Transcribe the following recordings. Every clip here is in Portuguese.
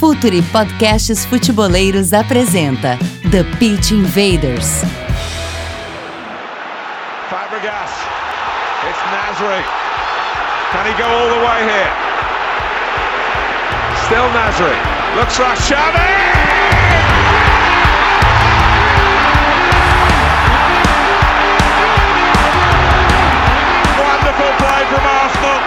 Futuri Podcasts Futeboleiros apresenta The Pitch Invaders. Fabregas. It's Nasri. Can he go all the way here? Still Nasri. Looks like Xavi! Wonderful play from Arsenal.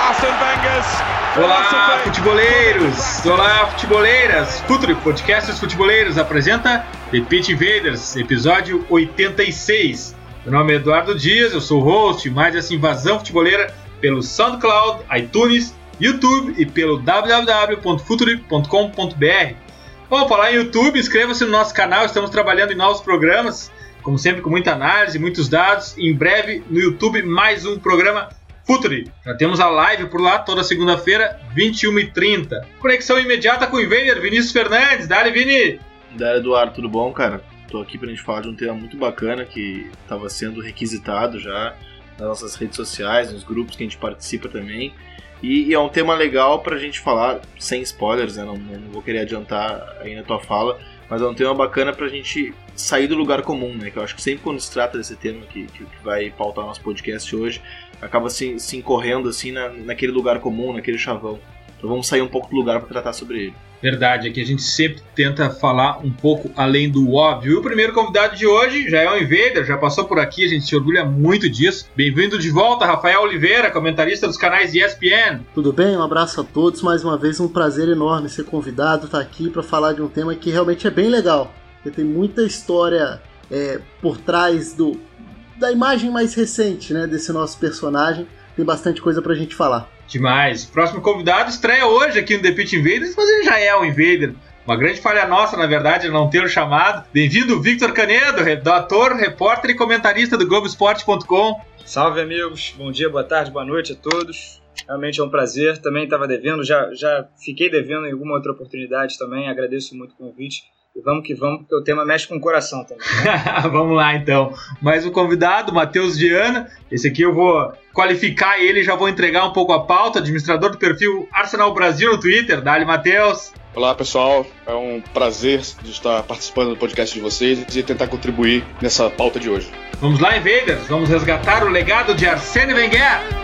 Arsene Wenger's Olá, futeboleiros! Olá, futeboleiras! Futuri Podcasts Futeboleiros apresenta The Pitch Invaders, episódio 86. Meu nome é Eduardo Dias, eu sou o host mais essa invasão futeboleira pelo SoundCloud, iTunes, YouTube e pelo www.futuri.com.br. Vamos falar em YouTube, inscreva-se no nosso canal, estamos trabalhando em novos programas, como sempre com muita análise, muitos dados. Em breve no YouTube mais um programa Futuri. Já temos a live por lá toda segunda-feira, 21h30. Conexão imediata com o Invader, Vinícius Fernandes. Dale, Vini! Da Eduardo, tudo bom, cara? Tô aqui pra gente falar de um tema muito bacana que estava sendo requisitado já nas nossas redes sociais, nos grupos que a gente participa também. E, e é um tema legal pra gente falar, sem spoilers, né? Não, não vou querer adiantar aí na tua fala, mas é um tema bacana pra gente sair do lugar comum, né? Que eu acho que sempre quando se trata desse tema que, que, que vai pautar nosso podcast hoje, acaba se, se incorrendo assim na, naquele lugar comum, naquele chavão. Então vamos sair um pouco do lugar pra tratar sobre ele. Verdade, aqui a gente sempre tenta falar um pouco além do óbvio. E o primeiro convidado de hoje já é o Invader, já passou por aqui, a gente se orgulha muito disso. Bem-vindo de volta, Rafael Oliveira, comentarista dos canais ESPN. Tudo bem? Um abraço a todos. Mais uma vez, um prazer enorme ser convidado, estar aqui para falar de um tema que realmente é bem legal. Porque tem muita história é, por trás do, da imagem mais recente né, desse nosso personagem. Tem bastante coisa pra gente falar. Demais. Próximo convidado estreia hoje aqui no The Pit Invaders, mas ele já é um Invader. Uma grande falha nossa, na verdade, não ter o chamado. Bem-vindo, Victor Canedo, redator, repórter e comentarista do Globoesporte.com. Salve amigos, bom dia, boa tarde, boa noite a todos. Realmente é um prazer. Também estava devendo, já, já fiquei devendo em alguma outra oportunidade também. Agradeço muito o convite. E vamos que vamos, porque o tema mexe com o coração também. Vamos lá então. Mais um convidado, Matheus Viana. Esse aqui eu vou qualificar ele, já vou entregar um pouco a pauta. Administrador do perfil Arsenal Brasil no Twitter. Dali, Matheus. Olá pessoal, é um prazer de estar participando do podcast de vocês e tentar contribuir nessa pauta de hoje. Vamos lá, Invaders. Vamos resgatar o legado de Arsene Wenger.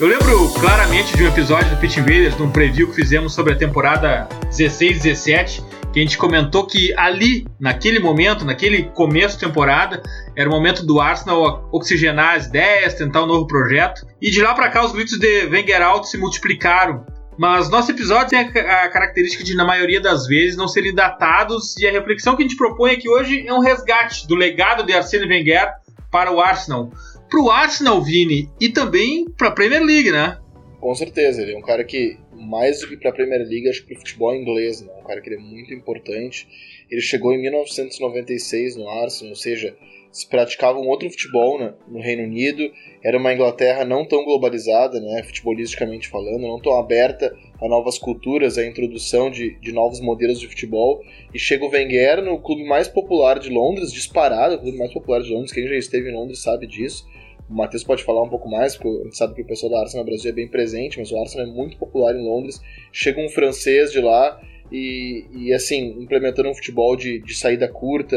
Eu lembro claramente de um episódio do Pit Invaders, num preview que fizemos sobre a temporada 16-17, que a gente comentou que ali, naquele momento, naquele começo de temporada, era o momento do Arsenal oxigenar as ideias, tentar um novo projeto. E de lá para cá os gritos de Wenger Out se multiplicaram. Mas nosso episódio tem a característica de, na maioria das vezes, não serem datados, e a reflexão que a gente propõe aqui hoje é um resgate do legado de Arsene Wenger para o Arsenal. Para o Arsenal, Vini, e também para a Premier League, né? Com certeza, ele é um cara que, mais do que pra Premier League, acho que pro futebol inglês, né? Um cara que é muito importante. Ele chegou em 1996 no Arsenal, ou seja, se praticava um outro futebol né, no Reino Unido. Era uma Inglaterra não tão globalizada, né, futebolisticamente falando, não tão aberta a novas culturas, a introdução de, de novos modelos de futebol. E chega o Wenger no clube mais popular de Londres, disparado, o clube mais popular de Londres. Quem já esteve em Londres sabe disso. O Matheus pode falar um pouco mais, porque a gente sabe que o pessoal da Arsenal no Brasil é bem presente, mas o Arsenal é muito popular em Londres. Chega um francês de lá e, e assim, implementando um futebol de, de saída curta,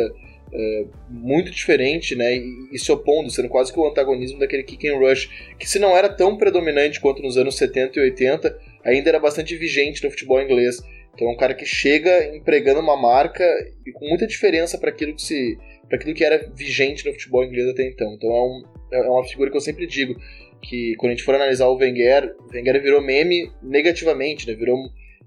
é, muito diferente, né? E, e se opondo, sendo quase que o antagonismo daquele kick and rush, que se não era tão predominante quanto nos anos 70 e 80, ainda era bastante vigente no futebol inglês. Então é um cara que chega empregando uma marca e com muita diferença para aquilo que se para aquilo que era vigente no futebol inglês até então. Então é, um, é uma figura que eu sempre digo que quando a gente for analisar o Wenger, Wenger virou meme negativamente, né? Virou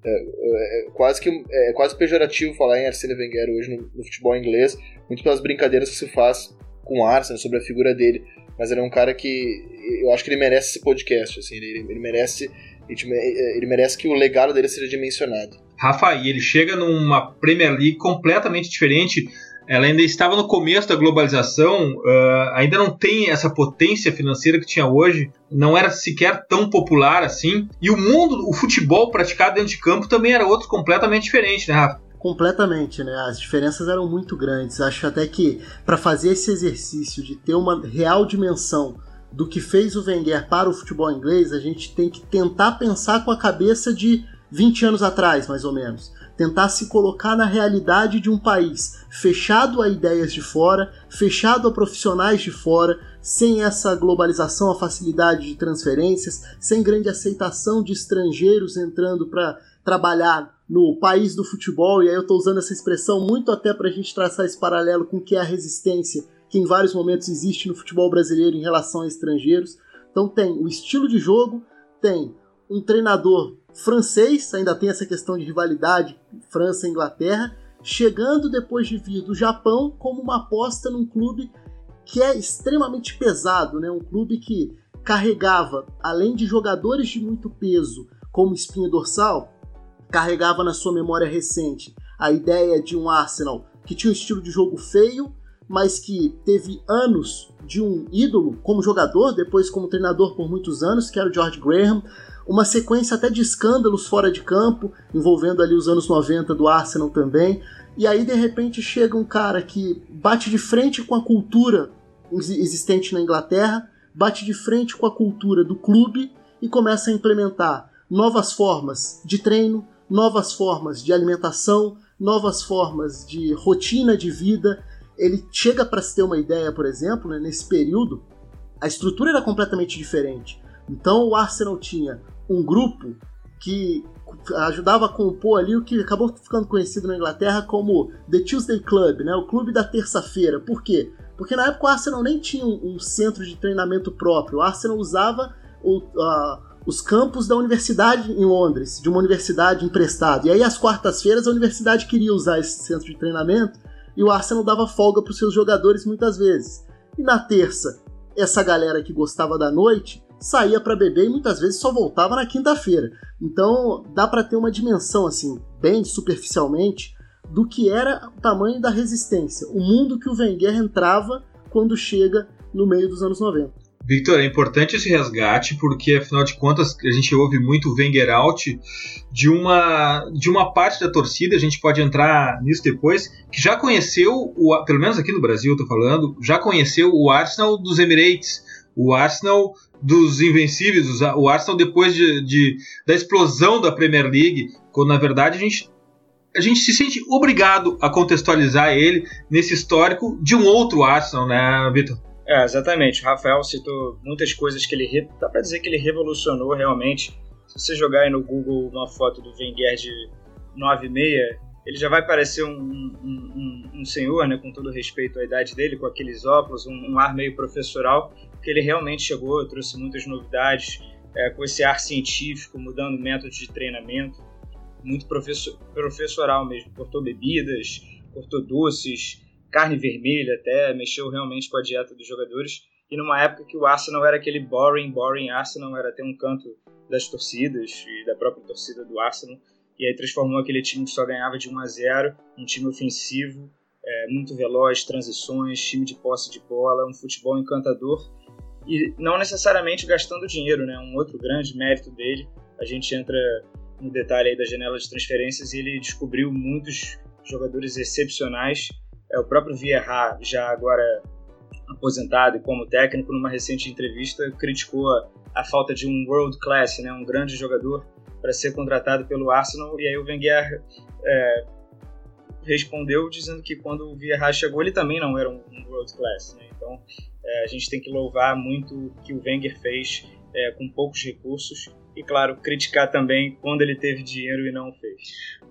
É, é, quase que é quase pejorativo falar em Arsene Wenger hoje no, no, futebol inglês, muito pelas brincadeiras que se faz com o Arsenal sobre a figura dele. Mas ele é um cara que eu acho que ele merece esse podcast, assim, ele, ele merece ele merece que o legado dele seja dimensionado. Rafa, e ele chega numa Premier League completamente diferente ela ainda estava no começo da globalização, uh, ainda não tem essa potência financeira que tinha hoje, não era sequer tão popular assim. E o mundo, o futebol praticado dentro de campo também era outro completamente diferente, né, Rafa? Completamente, né? As diferenças eram muito grandes. Acho até que para fazer esse exercício de ter uma real dimensão do que fez o Wenger para o futebol inglês, a gente tem que tentar pensar com a cabeça de 20 anos atrás, mais ou menos tentar se colocar na realidade de um país fechado a ideias de fora, fechado a profissionais de fora, sem essa globalização, a facilidade de transferências, sem grande aceitação de estrangeiros entrando para trabalhar no país do futebol, e aí eu estou usando essa expressão muito até para a gente traçar esse paralelo com o que é a resistência que em vários momentos existe no futebol brasileiro em relação a estrangeiros. Então tem o estilo de jogo, tem um treinador francês, ainda tem essa questão de rivalidade França e Inglaterra, chegando depois de vir do Japão como uma aposta num clube que é extremamente pesado, né? um clube que carregava, além de jogadores de muito peso como espinha dorsal, carregava na sua memória recente a ideia de um Arsenal que tinha um estilo de jogo feio, mas que teve anos de um ídolo como jogador, depois como treinador por muitos anos, que era o George Graham, uma sequência até de escândalos fora de campo, envolvendo ali os anos 90 do Arsenal também. E aí de repente chega um cara que bate de frente com a cultura existente na Inglaterra, bate de frente com a cultura do clube e começa a implementar novas formas de treino, novas formas de alimentação, novas formas de rotina de vida. Ele chega para se ter uma ideia, por exemplo, né, nesse período, a estrutura era completamente diferente. Então o Arsenal tinha um grupo que ajudava a compor ali o que acabou ficando conhecido na Inglaterra como The Tuesday Club, né? o clube da terça-feira. Por quê? Porque na época o Arsenal nem tinha um, centro de treinamento próprio. O Arsenal usava o, os campos da universidade em Londres, de uma universidade emprestada. E aí, às quartas-feiras, a universidade queria usar esse centro de treinamento e o Arsenal dava folga para os seus jogadores muitas vezes. E na terça, essa galera que gostava da noite saía para beber e muitas vezes só voltava na quinta-feira. Então dá para ter uma dimensão assim, bem superficialmente, do que era o tamanho da resistência, o mundo que o Wenger entrava quando chega no meio dos anos 90. Victor, é importante esse resgate porque, afinal de contas, a gente ouve muito o Wenger out de uma, de uma parte da torcida, a gente pode entrar nisso depois, que já conheceu, o, pelo menos aqui no Brasil, estou falando, já conheceu o Arsenal dos Emirates, o Arsenal dos invencíveis, o Arsenal depois de, de, da explosão da Premier League, quando na verdade a gente, a gente se sente obrigado a contextualizar ele nesse histórico de um outro Arsenal, né, Vitor? É, exatamente. O Rafael citou muitas coisas que ele. Dá pra dizer que ele revolucionou realmente. Se você jogar aí no Google uma foto do Wenger de 9,6, ele já vai parecer um, um, um, um, senhor, né, com todo respeito à idade dele, com aqueles óculos, um, ar meio professoral, porque ele realmente chegou, trouxe muitas novidades, é, com esse ar científico, mudando métodos de treinamento, muito professor, professoral mesmo, cortou bebidas, cortou doces, carne vermelha até, mexeu realmente com a dieta dos jogadores, e numa época que o Arsenal era aquele boring, boring Arsenal, era ter um canto das torcidas e da própria torcida do Arsenal, e aí transformou aquele time que só ganhava de 1 a 0 um time ofensivo, é, muito veloz, transições, time de posse de bola, um futebol encantador e não necessariamente gastando dinheiro, né? Um outro grande mérito dele, a gente entra no detalhe aí da janela de transferências e ele descobriu muitos jogadores excepcionais. É o próprio Vieira, já agora aposentado e como técnico, numa recente entrevista criticou a, falta de um world class, né? Um grande jogador para ser contratado pelo Arsenal. E aí o Wenger é, respondeu dizendo que quando o Vieira chegou ele também não era um world class. Né? Então é, a gente tem que louvar muito o que o Wenger fez é, com poucos recursos e, claro, criticar também quando ele teve dinheiro e não fez.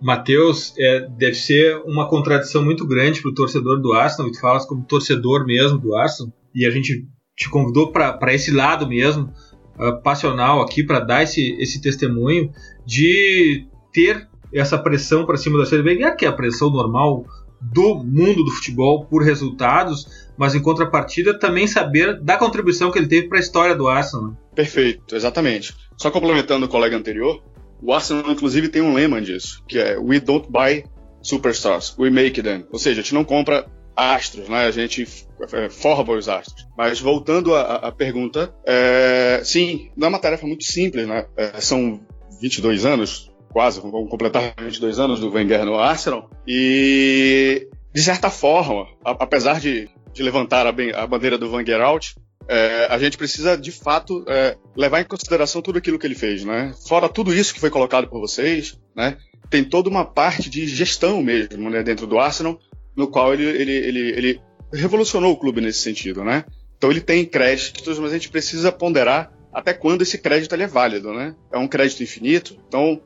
Matheus, é, deve ser uma contradição muito grande para o torcedor do Arsenal, e tu falas como torcedor mesmo do Arsenal, e a gente te convidou para esse lado mesmo, uh, passional aqui para dar esse, esse testemunho de ter essa pressão para cima da Wenger, que é a pressão normal do mundo do futebol por resultados, mas em contrapartida também saber da contribuição que ele teve para a história do Arsenal. Perfeito, exatamente. Só complementando o colega anterior, o Arsenal inclusive tem um lema disso, que é We don't buy superstars, we make them. Ou seja, a gente não compra astros, né? A gente é, forma os astros. Mas voltando à, à pergunta, é, sim, não é uma tarefa muito simples, né? É, são 22 anos, quase, vamos completar 22 anos do Wenger no Arsenal, e de certa forma, a, apesar de, de levantar a, a, bandeira do Wenger out, é, a gente precisa de fato é, levar em consideração tudo aquilo que ele fez, né? Fora tudo isso que foi colocado por vocês, né? Tem toda uma parte de gestão mesmo, né, dentro do Arsenal, no qual ele, ele, ele, ele revolucionou o clube nesse sentido, né? Então ele tem créditos, mas a gente precisa ponderar até quando esse crédito é válido, né? É um crédito infinito. Então,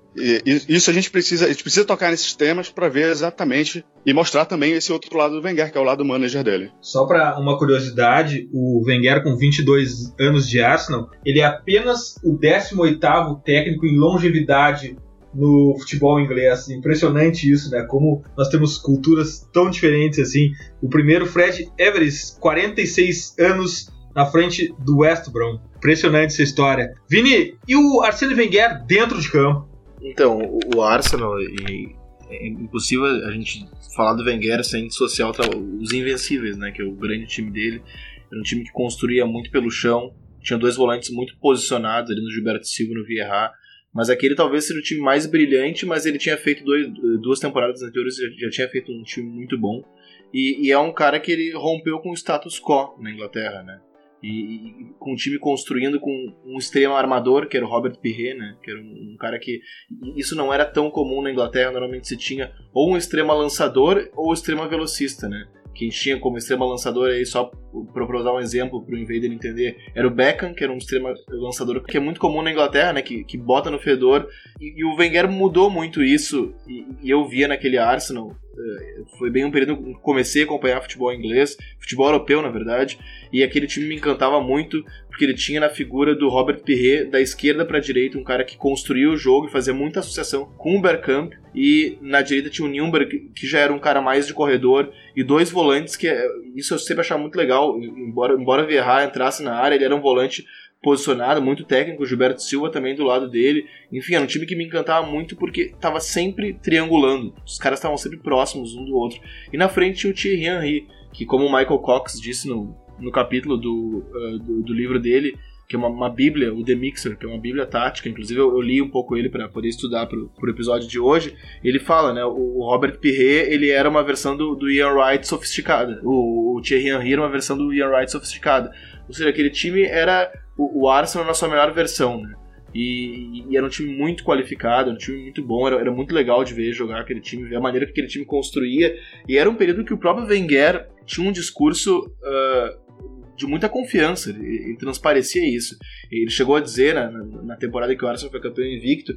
isso a gente precisa, a gente precisa tocar nesses temas para ver exatamente e mostrar também esse outro lado do Wenger, que é o lado manager dele. Só para uma curiosidade, o Wenger com 22 anos de Arsenal, ele é apenas o 18º técnico em longevidade no futebol inglês. Impressionante isso, né? Como nós temos culturas tão diferentes assim. O primeiro, Fred Everest, 46 anos na frente do West Brom. Impressionante essa história. Vini, e o Arsene Wenger dentro de campo? Então, o Arsenal, e é impossível a gente falar do Wenger sem dissociar os Invencíveis, né? Que é o grande time dele. Era um time que construía muito pelo chão, tinha dois volantes muito posicionados ali no Gilberto Silva e no Vieira mas aquele talvez seja o time mais brilhante, mas ele tinha feito dois, duas temporadas anteriores, já, já tinha feito um time muito bom. E, e, é um cara que ele rompeu com o status quo na Inglaterra, né? E, e, com o time construindo com um extremo armador, que era o Robert Pirret, né? Que era um, um, cara que. Isso não era tão comum na Inglaterra, normalmente se tinha ou um extremo lançador ou um extremo velocista, né? Quem tinha como extrema lançador aí, só para usar um exemplo para o Invader entender, era o Beckham, que era um extrema lançador que é muito comum na Inglaterra, né? Que, que bota no fedor. E, e o Wenger mudou muito isso, e, e eu via naquele Arsenal foi bem um período que comecei a acompanhar futebol inglês, futebol europeu na verdade, e aquele time me encantava muito porque ele tinha na figura do Robert Pirret da esquerda para a direita um cara que construía o jogo e fazia muita associação com o Bergkamp e na direita tinha o Nürnberg que já era um cara mais de corredor e dois volantes que eh, isso eu sempre achava muito legal, embora embora Vieira entrasse na área, ele era um volante posicionado, muito técnico, o Gilberto Silva também do lado dele. Enfim, era um time que me encantava muito porque estava sempre triangulando. Os caras estavam sempre próximos um do outro. E na frente tinha o Thierry Henry, que como o Michael Cox disse no, no capítulo do, uh, do, do, livro dele, que é uma, uma, bíblia, o The Mixer, que é uma bíblia tática, inclusive eu, eu li um pouco ele para poder estudar pro, pro episódio de hoje, ele fala, né, o, o Robert Pirret, ele era uma versão do, do Ian Wright sofisticada, o, o Thierry Henry era uma versão do Ian Wright sofisticada, ou seja, aquele time era o, o Arsenal na sua melhor versão, né? E, e, era um time muito qualificado, um time muito bom, era, era, muito legal de ver jogar aquele time, ver a maneira que aquele time construía. E era um período que o próprio Wenger tinha um discurso uh, de muita confiança, ele, ele, transparecia isso. Ele chegou a dizer na, na, temporada que o Arsenal foi campeão invicto,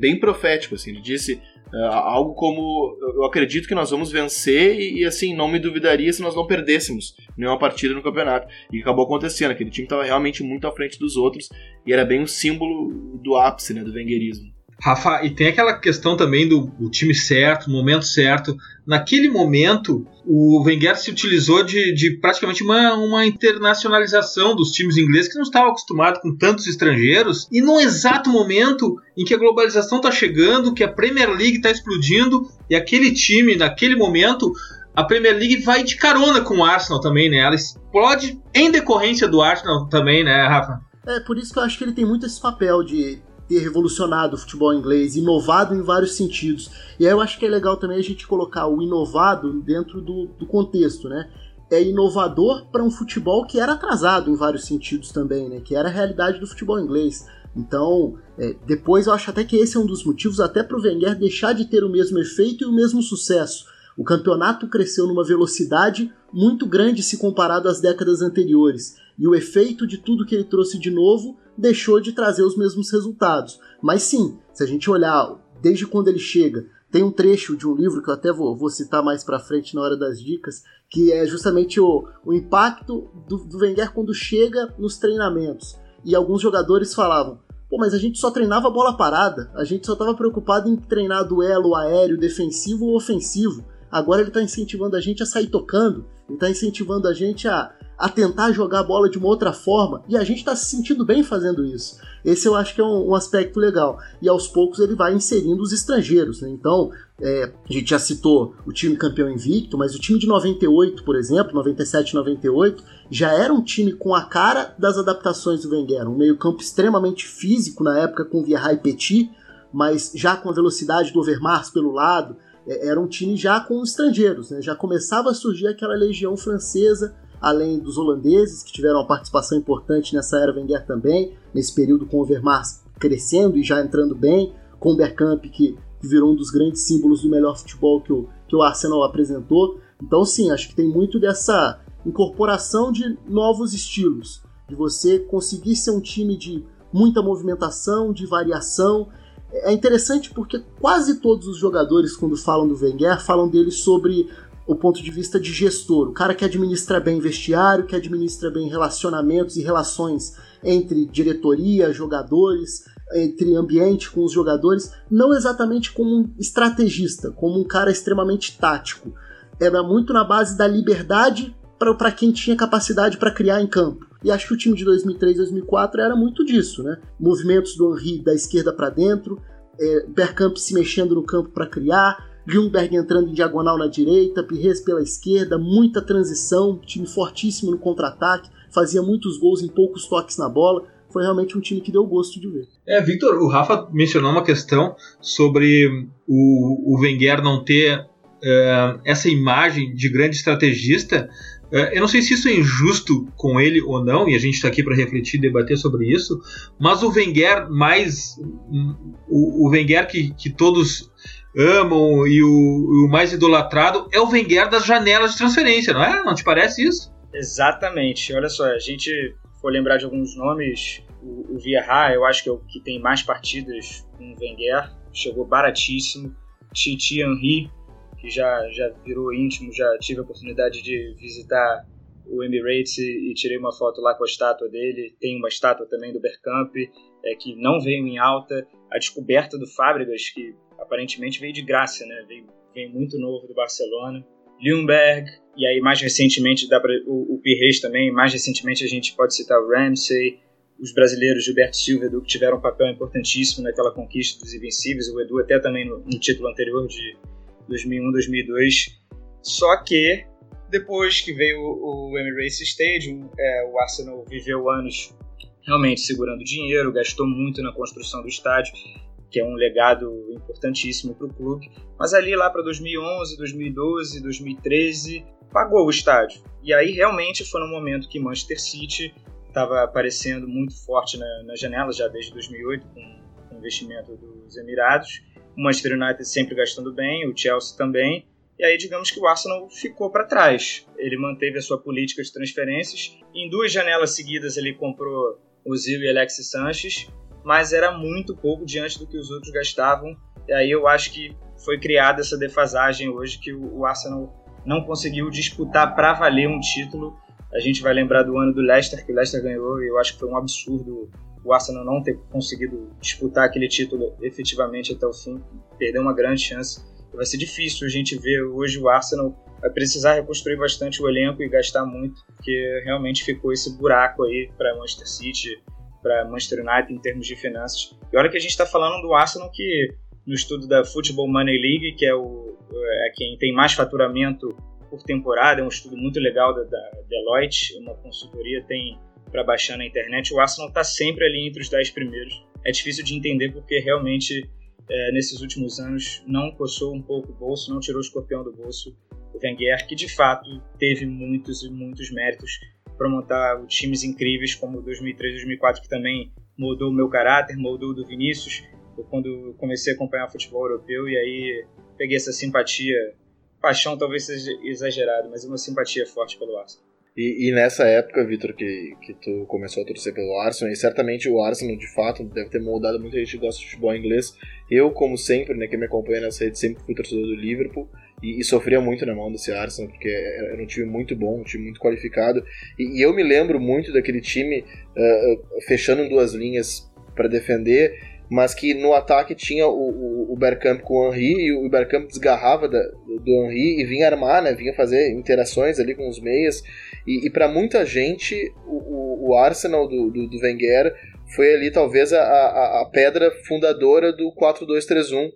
bem profético, assim, ele disse uh, algo como: Eu acredito que nós vamos vencer e, e, assim, não me duvidaria se nós não perdêssemos nenhuma partida no campeonato. E acabou acontecendo, aquele time estava realmente muito à frente dos outros e era bem um símbolo do ápice né, do venguerismo. Rafa, e tem aquela questão também do, time certo, momento certo. Naquele momento, o Wenger se utilizou de, de praticamente uma, uma internacionalização dos times ingleses que não estavam acostumados com tantos estrangeiros. E no exato momento em que a globalização está chegando, que a Premier League está explodindo, e aquele time, naquele momento, a Premier League vai de carona com o Arsenal também, né? Ela explode em decorrência do Arsenal também, né, Rafa? É, por isso que eu acho que ele tem muito esse papel de ter revolucionado o futebol inglês, inovado em vários sentidos. E aí eu acho que é legal também a gente colocar o inovado dentro do, do contexto, né? É inovador para um futebol que era atrasado em vários sentidos também, né? Que era a realidade do futebol inglês. Então, é, depois eu acho até que esse é um dos motivos até para o Wenger deixar de ter o mesmo efeito e o mesmo sucesso. O campeonato cresceu numa velocidade muito grande se comparado às décadas anteriores, e o efeito de tudo que ele trouxe de novo deixou de trazer os mesmos resultados. Mas sim, se a gente olhar desde quando ele chega, tem um trecho de um livro que eu até vou, vou citar mais para frente na hora das dicas, que é justamente o, o impacto do, do Wenger quando chega nos treinamentos. E alguns jogadores falavam: Pô, mas a gente só treinava bola parada. A gente só estava preocupado em treinar duelo aéreo, defensivo ou ofensivo. Agora ele está incentivando a gente a sair tocando, ele está incentivando a gente a, a tentar jogar a bola de uma outra forma, e a gente está se sentindo bem fazendo isso. Esse eu acho que é um, um, aspecto legal. E aos poucos ele vai inserindo os estrangeiros. Né? Então, é, a gente já citou o time campeão invicto, mas o time de 98, por exemplo, 97 98, já era um time com a cara das adaptações do Wenger. Um meio-campo extremamente físico na época com Vieira e Petit, mas já com a velocidade do Overmars pelo lado. É, era um time já com estrangeiros, né? já começava a surgir aquela legião francesa além dos holandeses, que tiveram uma participação importante nessa era Wenger também, nesse período com o Overmars crescendo e já entrando bem, com o Bergkamp, que virou um dos grandes símbolos do melhor futebol que o, que o Arsenal apresentou. Então, sim, acho que tem muito dessa incorporação de novos estilos, de você conseguir ser um time de muita movimentação, de variação. É interessante porque quase todos os jogadores, quando falam do Wenger, falam dele sobre o ponto de vista de gestor, o cara que administra bem vestiário, que administra bem relacionamentos e relações entre diretoria, jogadores, entre ambiente com os jogadores, não exatamente como um estrategista, como um cara extremamente tático. Era muito na base da liberdade para quem tinha capacidade para criar em campo. E acho que o time de 2003 2004 era muito disso, né? Movimentos do Henry da esquerda para dentro, é, Bergkamp se mexendo no campo para criar, Ljungberg entrando em diagonal na direita, Pires pela esquerda, muita transição, time fortíssimo no contra-ataque, fazia muitos gols em poucos toques na bola. Foi realmente um time que deu gosto de ver. É, Victor, o Rafa mencionou uma questão sobre o, o Wenger não ter uh, essa imagem de grande estrategista. Uh, eu não sei se isso é injusto com ele ou não, e a gente está aqui para refletir e debater sobre isso, mas o Wenger mais. O, o Wenger que, que todos amam e o, o, mais idolatrado é o Wenger das janelas de transferência, não é? Não te parece isso? Exatamente. Olha só, a gente for lembrar de alguns nomes, o, o Vieira, eu acho que é o que tem mais partidas com o Wenger, chegou baratíssimo. Titi Henry, que já, já virou íntimo, já tive a oportunidade de visitar o Emirates e, e tirei uma foto lá com a estátua dele. Tem uma estátua também do Bergkamp, é, que não veio em alta. A descoberta do Fábricas, que aparentemente veio de graça, né? Veio, veio muito novo do Barcelona. Ljungberg, e aí mais recentemente dá pra, o, o Pires também, mais recentemente a gente pode citar o Ramsey, os brasileiros Gilberto Silva e Edu que tiveram um papel importantíssimo naquela conquista dos Invencíveis, o Edu até também no, no título anterior de 2001, 2002. Só que depois que veio o, Emirates Stadium, é, o Arsenal viveu anos realmente segurando dinheiro, gastou muito na construção do estádio que é um legado importantíssimo para o clube. Mas ali lá para 2011, 2012, 2013, pagou o estádio. E aí realmente foi no momento que Manchester City estava aparecendo muito forte na, na janela, já desde 2008, com, o investimento dos Emirados. O Manchester United sempre gastando bem, o Chelsea também. E aí, digamos que o Arsenal ficou para trás. Ele manteve a sua política de transferências. Em duas janelas seguidas, ele comprou o Zil e Alexis Sanches mas era muito pouco diante do que os outros gastavam. E aí eu acho que foi criada essa defasagem hoje que o Arsenal não conseguiu disputar para valer um título. A gente vai lembrar do ano do Leicester, que o Leicester ganhou, e eu acho que foi um absurdo o Arsenal não ter conseguido disputar aquele título efetivamente até o fim. Perdeu uma grande chance. Vai ser difícil a gente ver hoje o Arsenal vai precisar reconstruir bastante o elenco e gastar muito, porque realmente ficou esse buraco aí para Manchester City, para Manchester United em termos de finanças. E olha que a gente está falando do Arsenal que no estudo da Football Money League, que é, o, é quem tem mais faturamento por temporada, é um estudo muito legal da, da Deloitte, uma consultoria tem para baixar na internet. O Arsenal está sempre ali entre os 10 primeiros. É difícil de entender porque realmente é, nesses últimos anos não coçou um pouco o bolso, não tirou o escorpião do bolso o Wenger, que de fato teve muitos e muitos méritos para montar times incríveis como o 2003 2004, que também mudou o meu caráter, mudou o do Vinícius. Eu, quando comecei a acompanhar futebol europeu e aí peguei essa simpatia, paixão talvez seja exagerado, mas uma simpatia forte pelo Arsenal. E, e, nessa época, Vitor, que, que tu começou a torcer pelo Arsenal, e certamente o Arsenal, de fato, deve ter moldado muita gente que gosta de futebol inglês. Eu, como sempre, né, quem me acompanha nessa rede, sempre fui torcedor do Liverpool e, e, sofria muito na mão desse Arsenal, porque era um time muito bom, um time muito qualificado. E, e eu me lembro muito daquele time uh, fechando duas linhas para defender, mas que no ataque tinha o, o, o Bergkamp com o Henry e o Bergkamp desgarrava da, do Henry e vinha armar, né, vinha fazer interações ali com os meias. E, e para muita gente, o, o Arsenal do, do, do, Wenger foi ali talvez a, a, a pedra fundadora do 4-2-3-1. Uh,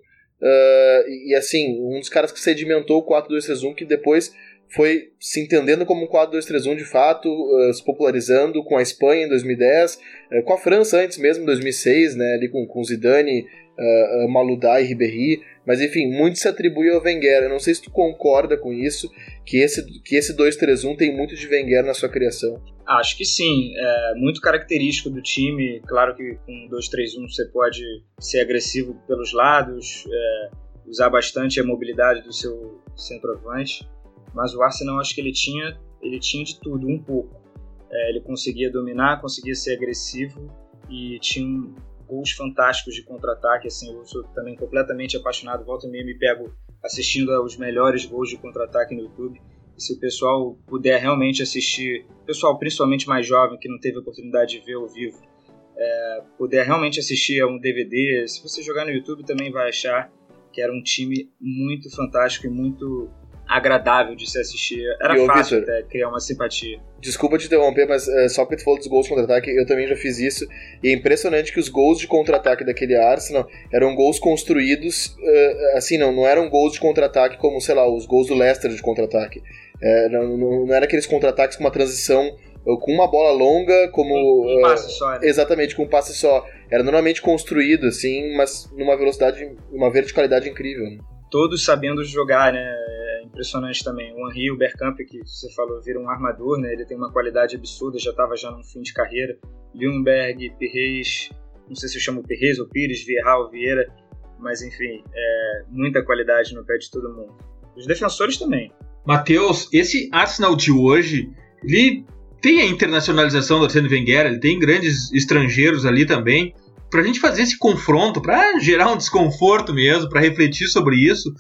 e, e assim, um dos caras que sedimentou o 4-2-3-1 que depois foi se entendendo como um 4-2-3-1 de fato, uh, se popularizando com a Espanha em 2010, uh, com a França antes mesmo, em 2006, né, ali com, com Zidane, uh, Maludá e Ribéry, mas enfim, muito se atribui ao Wenger. Eu não sei se tu concorda com isso, que esse, que esse 2-3-1 tem muito de Wenger na sua criação. Acho que sim, é muito característico do time. Claro que com 2-3-1 você pode ser agressivo pelos lados, é, usar bastante a mobilidade do seu centroavante mas o Arsenal acho que ele tinha, ele tinha de tudo, um pouco. É, ele conseguia dominar, conseguia ser agressivo e tinha um, gols fantásticos de contra-ataque. Assim, eu sou também completamente apaixonado, volta e me pego assistindo aos melhores gols de contra-ataque no YouTube. E se o pessoal puder realmente assistir, pessoal principalmente mais jovem que não teve oportunidade de ver ao vivo, é, puder realmente assistir a um DVD, se você jogar no YouTube também vai achar que era um time muito fantástico e muito agradável de se assistir. Era e, fácil Victor, até criar uma simpatia. Desculpa te interromper, mas é, só que tu falou dos gols de contra-ataque, eu também já fiz isso. E é impressionante que os gols de contra-ataque daquele Arsenal eram gols construídos, uh, assim, não, não eram gols de contra-ataque como, sei lá, os gols do Leicester de contra-ataque. É, não, não, não era aqueles contra-ataques com uma transição com uma bola longa, como. Um, um passe só, né? Exatamente, com um passe só. Era normalmente construído, assim, mas numa velocidade, uma verticalidade incrível. Né? Todos sabendo jogar, né? Impressionante também. O Henry, o Bergkamp, que você falou, vira um armador, né? Ele tem uma qualidade absurda, já estava já no fim de carreira. Ljungberg, Pires, não sei se eu chamo Pires ou Pires, Vieira ou Vieira, mas enfim, é, muita qualidade no pé de todo mundo. Os defensores também. Matheus, esse Arsenal de hoje, ele tem a internacionalização do Arsene Wenger, ele tem grandes estrangeiros ali também. Para a gente fazer esse confronto, para gerar um desconforto mesmo, para refletir sobre isso,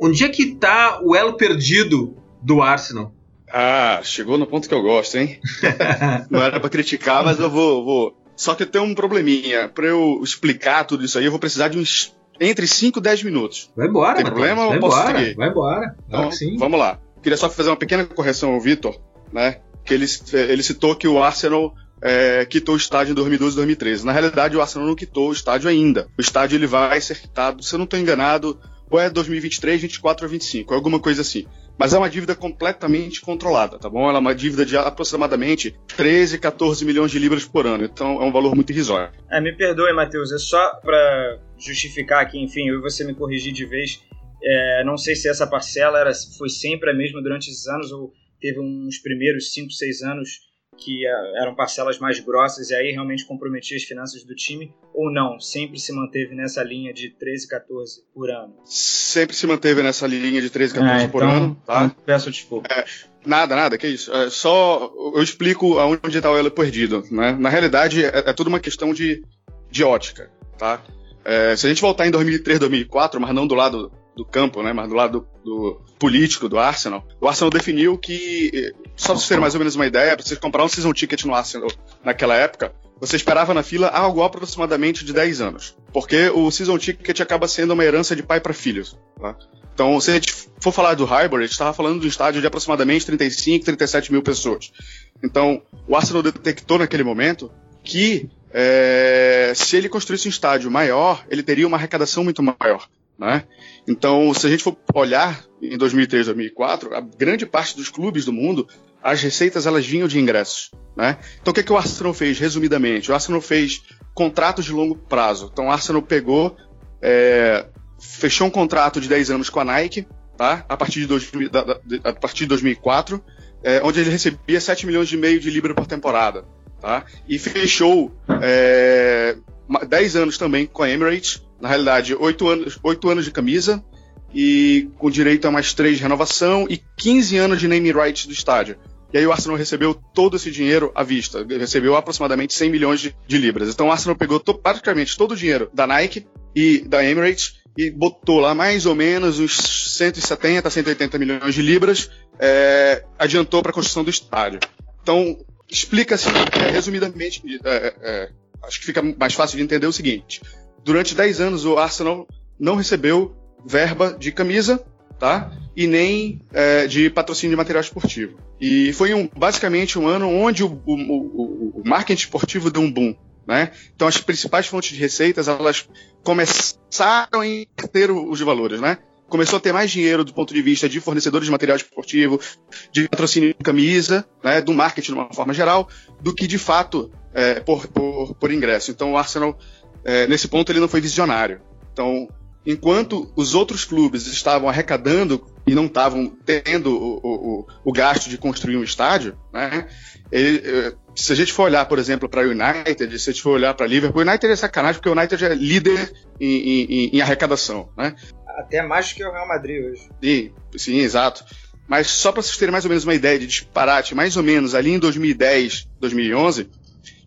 Onde é que tá o elo perdido do Arsenal? Ah, chegou no ponto que eu gosto, hein? Não era para criticar, mas eu vou, vou. Só que tem um probleminha. Para eu explicar tudo isso aí, eu vou precisar de uns entre 5 e 10 minutos. Vai embora, Tem problema vai embora, seguir? Vai embora. Então, sim. Vamos lá. Queria só fazer uma pequena correção ao Vitor, né? Que ele, ele citou que o Arsenal é, quitou o estádio em 2012 e 2013. Na realidade, o Arsenal não quitou o estádio ainda. O estádio ele vai ser quitado, se eu não estou enganado, ou é 2023, 24 ou 25, alguma coisa assim. Mas é uma dívida completamente controlada, tá bom? Ela é uma dívida de aproximadamente 13, 14 milhões de libras por ano, então é um valor muito irrisório. É, me perdoe, Matheus, é só para justificar aqui, enfim, eu e você me corrigir de vez. É, não sei se essa parcela era, foi sempre a mesma durante esses anos ou teve uns primeiros 5, 6 anos que é, eram parcelas mais grossas e aí realmente comprometia as finanças do time ou não? Sempre se manteve nessa linha de 13, 14 por ano? Sempre se manteve nessa linha de 13, 14 é, por então, ano, tá? Então peço desculpa. É, nada, nada, que isso. É, só eu explico aonde está o elo perdido, né? Na realidade, é, é tudo uma questão de, de ótica, tá? É, se a gente voltar em 2003, 2004, mas não do lado do campo, né, mas do lado do, político do Arsenal, o Arsenal definiu que, só para vocês terem mais ou menos uma ideia, para você comprar um season ticket no Arsenal naquela época, você esperava na fila algo aproximadamente de 10 anos. Porque o season ticket acaba sendo uma herança de pai para filhos. Tá? Então, se a gente for falar do Highbury, a gente estava falando de um estádio de aproximadamente 35, 37 mil pessoas. Então, o Arsenal detectou naquele momento que é, se ele construísse um estádio maior, ele teria uma arrecadação muito maior. Né? Então, se a gente for olhar em 2003, 2004, a grande parte dos clubes do mundo, as receitas elas vinham de ingressos. Né? Então, o que, é que o Arsenal fez, resumidamente? O Arsenal fez contratos de longo prazo. Então, o Arsenal pegou, é, fechou um contrato de 10 anos com a Nike, tá? a, partir de 2000, da, da, a partir de 2004, é, onde ele recebia 7 milhões e meio de libra por temporada. Tá? E fechou é, 10 anos também com a Emirates, na realidade, oito anos, oito anos de camisa e com direito a mais três de renovação e 15 anos de name rights do estádio. E aí o Arsenal recebeu todo esse dinheiro à vista, recebeu aproximadamente 100 milhões de, de libras. Então o Arsenal pegou to, praticamente todo o dinheiro da Nike e da Emirates e botou lá mais ou menos uns 170, 180 milhões de libras, é, adiantou para a construção do estádio. Então explica-se é, resumidamente, é, é, acho que fica mais fácil de entender o seguinte: durante 10 anos o Arsenal não recebeu verba de camisa, tá? E nem é, de patrocínio de material esportivo. E foi um, basicamente um ano onde o, o, o, o marketing esportivo deu um boom. Né? Então as principais fontes de receitas elas começaram a inverter os valores, né? Começou a ter mais dinheiro do ponto de vista de fornecedores de material esportivo, de patrocínio de camisa, né, do marketing de uma forma geral, do que de fato é, por, por, por, ingresso. Então o Arsenal, é, nesse ponto, ele não foi visionário. Então, enquanto os outros clubes estavam arrecadando e não estavam tendo o, o, o, gasto de construir um estádio, né, ele, é, se a gente for olhar, por exemplo, para o United, se a gente for olhar para Liverpool, o United é sacanagem porque o United é líder em, em, em arrecadação, né? Até mais que o Real Madrid hoje. Sim, sim, exato. Mas só para vocês terem mais ou menos uma ideia de disparate, mais ou menos ali em 2010, 2011,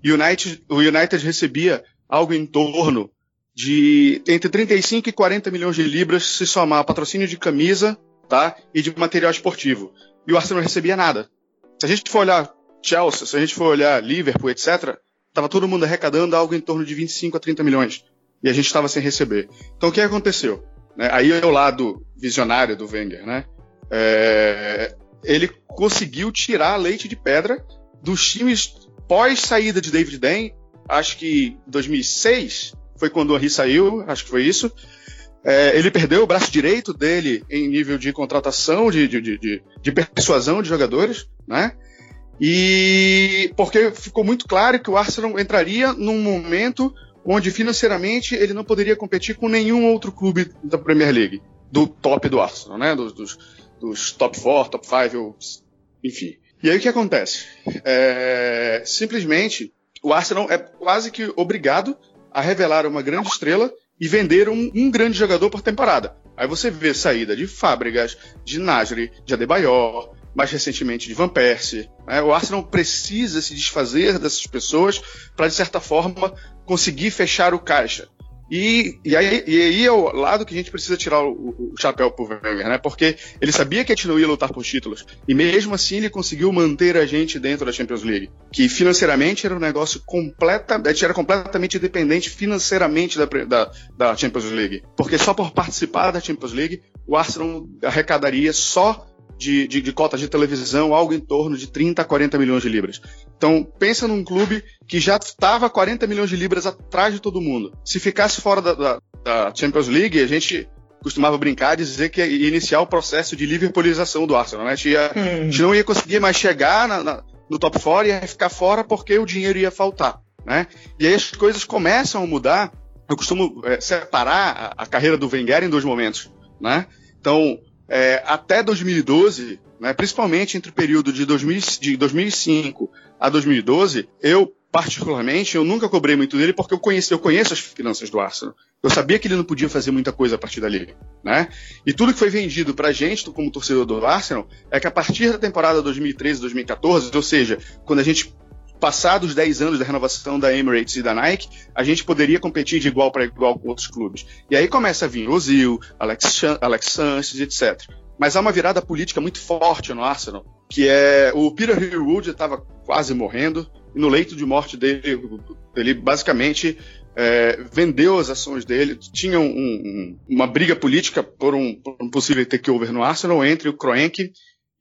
United, o United recebia algo em torno de entre 35 e 40 milhões de libras se somar patrocínio de camisa tá, e de material esportivo. E o Arsenal não recebia nada. Se a gente for olhar Chelsea, se a gente for olhar Liverpool, etc., estava todo mundo arrecadando algo em torno de 25 a 30 milhões. E a gente estava sem receber. Então o que aconteceu? Né? Aí é o lado visionário do Wenger. Né? É... Ele conseguiu tirar leite de pedra dos times pós saída de David Dane, acho que 2006 foi quando o Henry saiu, acho que foi isso. É, ele perdeu o braço direito dele em nível de contratação, de, de, de, de persuasão de jogadores, né? E porque ficou muito claro que o Arsenal entraria num momento onde financeiramente ele não poderia competir com nenhum outro clube da Premier League, do top do Arsenal, né? Dos, dos, dos top 4, top 5, enfim. E aí o que acontece? É, simplesmente o Arsenal é quase que obrigado a revelar uma grande estrela e vender um, um grande jogador por temporada. Aí você vê saída de Fábricas, de Nasri, de Adebayor, mais recentemente de Van Persie. Né? O Arsenal precisa se desfazer dessas pessoas para, de certa forma, conseguir fechar o caixa. E, e, aí, e aí é o lado que a gente precisa tirar o, o, chapéu pro Wenger, né? Porque ele sabia que a gente não ia lutar por títulos. E mesmo assim ele conseguiu manter a gente dentro da Champions League. Que financeiramente era um negócio completa, a gente era completamente dependente financeiramente da, da, da Champions League. Porque só por participar da Champions League, o Arsenal arrecadaria só de, de, de cotas de televisão, algo em torno de 30 a 40 milhões de libras. Então, pensa num clube que já estava 40 milhões de libras atrás de todo mundo. Se ficasse fora da, da, da Champions League, a gente costumava brincar e dizer que ia iniciar o processo de liverpoolização do Arsenal. Né? A, gente ia, hum. a gente não ia conseguir mais chegar na, na, no top 4 e ia ficar fora porque o dinheiro ia faltar. Né? E aí as coisas começam a mudar. Eu costumo é, separar a, a, carreira do Wenger em dois momentos. Né? Então, é, até 2012, né, principalmente entre o período de, 2000, de 2005 a 2012, eu particularmente, eu nunca cobrei muito dele porque eu conheço, eu conheço as finanças do Arsenal. Eu sabia que ele não podia fazer muita coisa a partir dali, né? E tudo que foi vendido pra gente, como torcedor do Arsenal, é que a partir da temporada 2013-2014, ou seja, quando a gente passados 10 anos da renovação da Emirates e da Nike, a gente poderia competir de igual para igual com outros clubes. E aí começa a vir Ozil, Alex, Alex Sanchez, etc. Mas há uma virada política muito forte no Arsenal, que é o Peter Hillwood estava quase morrendo, e no leito de morte dele, ele basicamente é, vendeu as ações dele. Tinha um, um, uma briga política por um, por um, possível takeover no Arsenal entre o Kroenke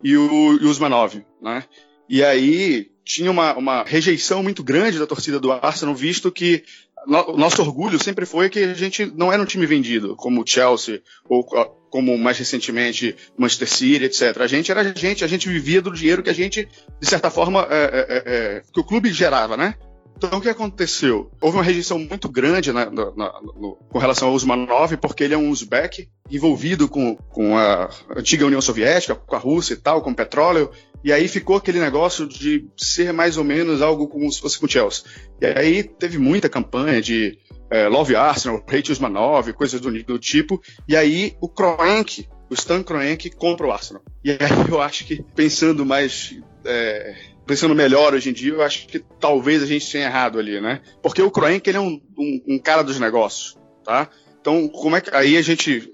e o, e o Usmanov, né? E aí tinha uma, uma rejeição muito grande da torcida do Arsenal, visto que o nosso orgulho sempre foi que a gente não era um time vendido, como o Chelsea, ou como mais recentemente Manchester City, etc. A gente era a gente, a gente vivia do dinheiro que a gente, de certa forma, é, é, é, é que o clube gerava, né? Então, o que aconteceu? Houve uma rejeição muito grande na, na, na, no, com relação ao Usmanov, porque ele é um Uzbek envolvido com, com a antiga União Soviética, com a Rússia e tal, com petróleo, e aí ficou aquele negócio de ser mais ou menos algo como se fosse com o Chelsea. E aí teve muita campanha de é, Love Arsenal, Hate Usmanov, coisas do, do tipo, e aí o Kroenke, o Stan Kroenke compra o Arsenal. E aí eu acho que, pensando mais é, pensando melhor hoje em dia, eu acho que talvez a gente tenha errado ali, né? Porque o Kroenke, ele é um, um, um, cara dos negócios, tá? Então, como é que aí a gente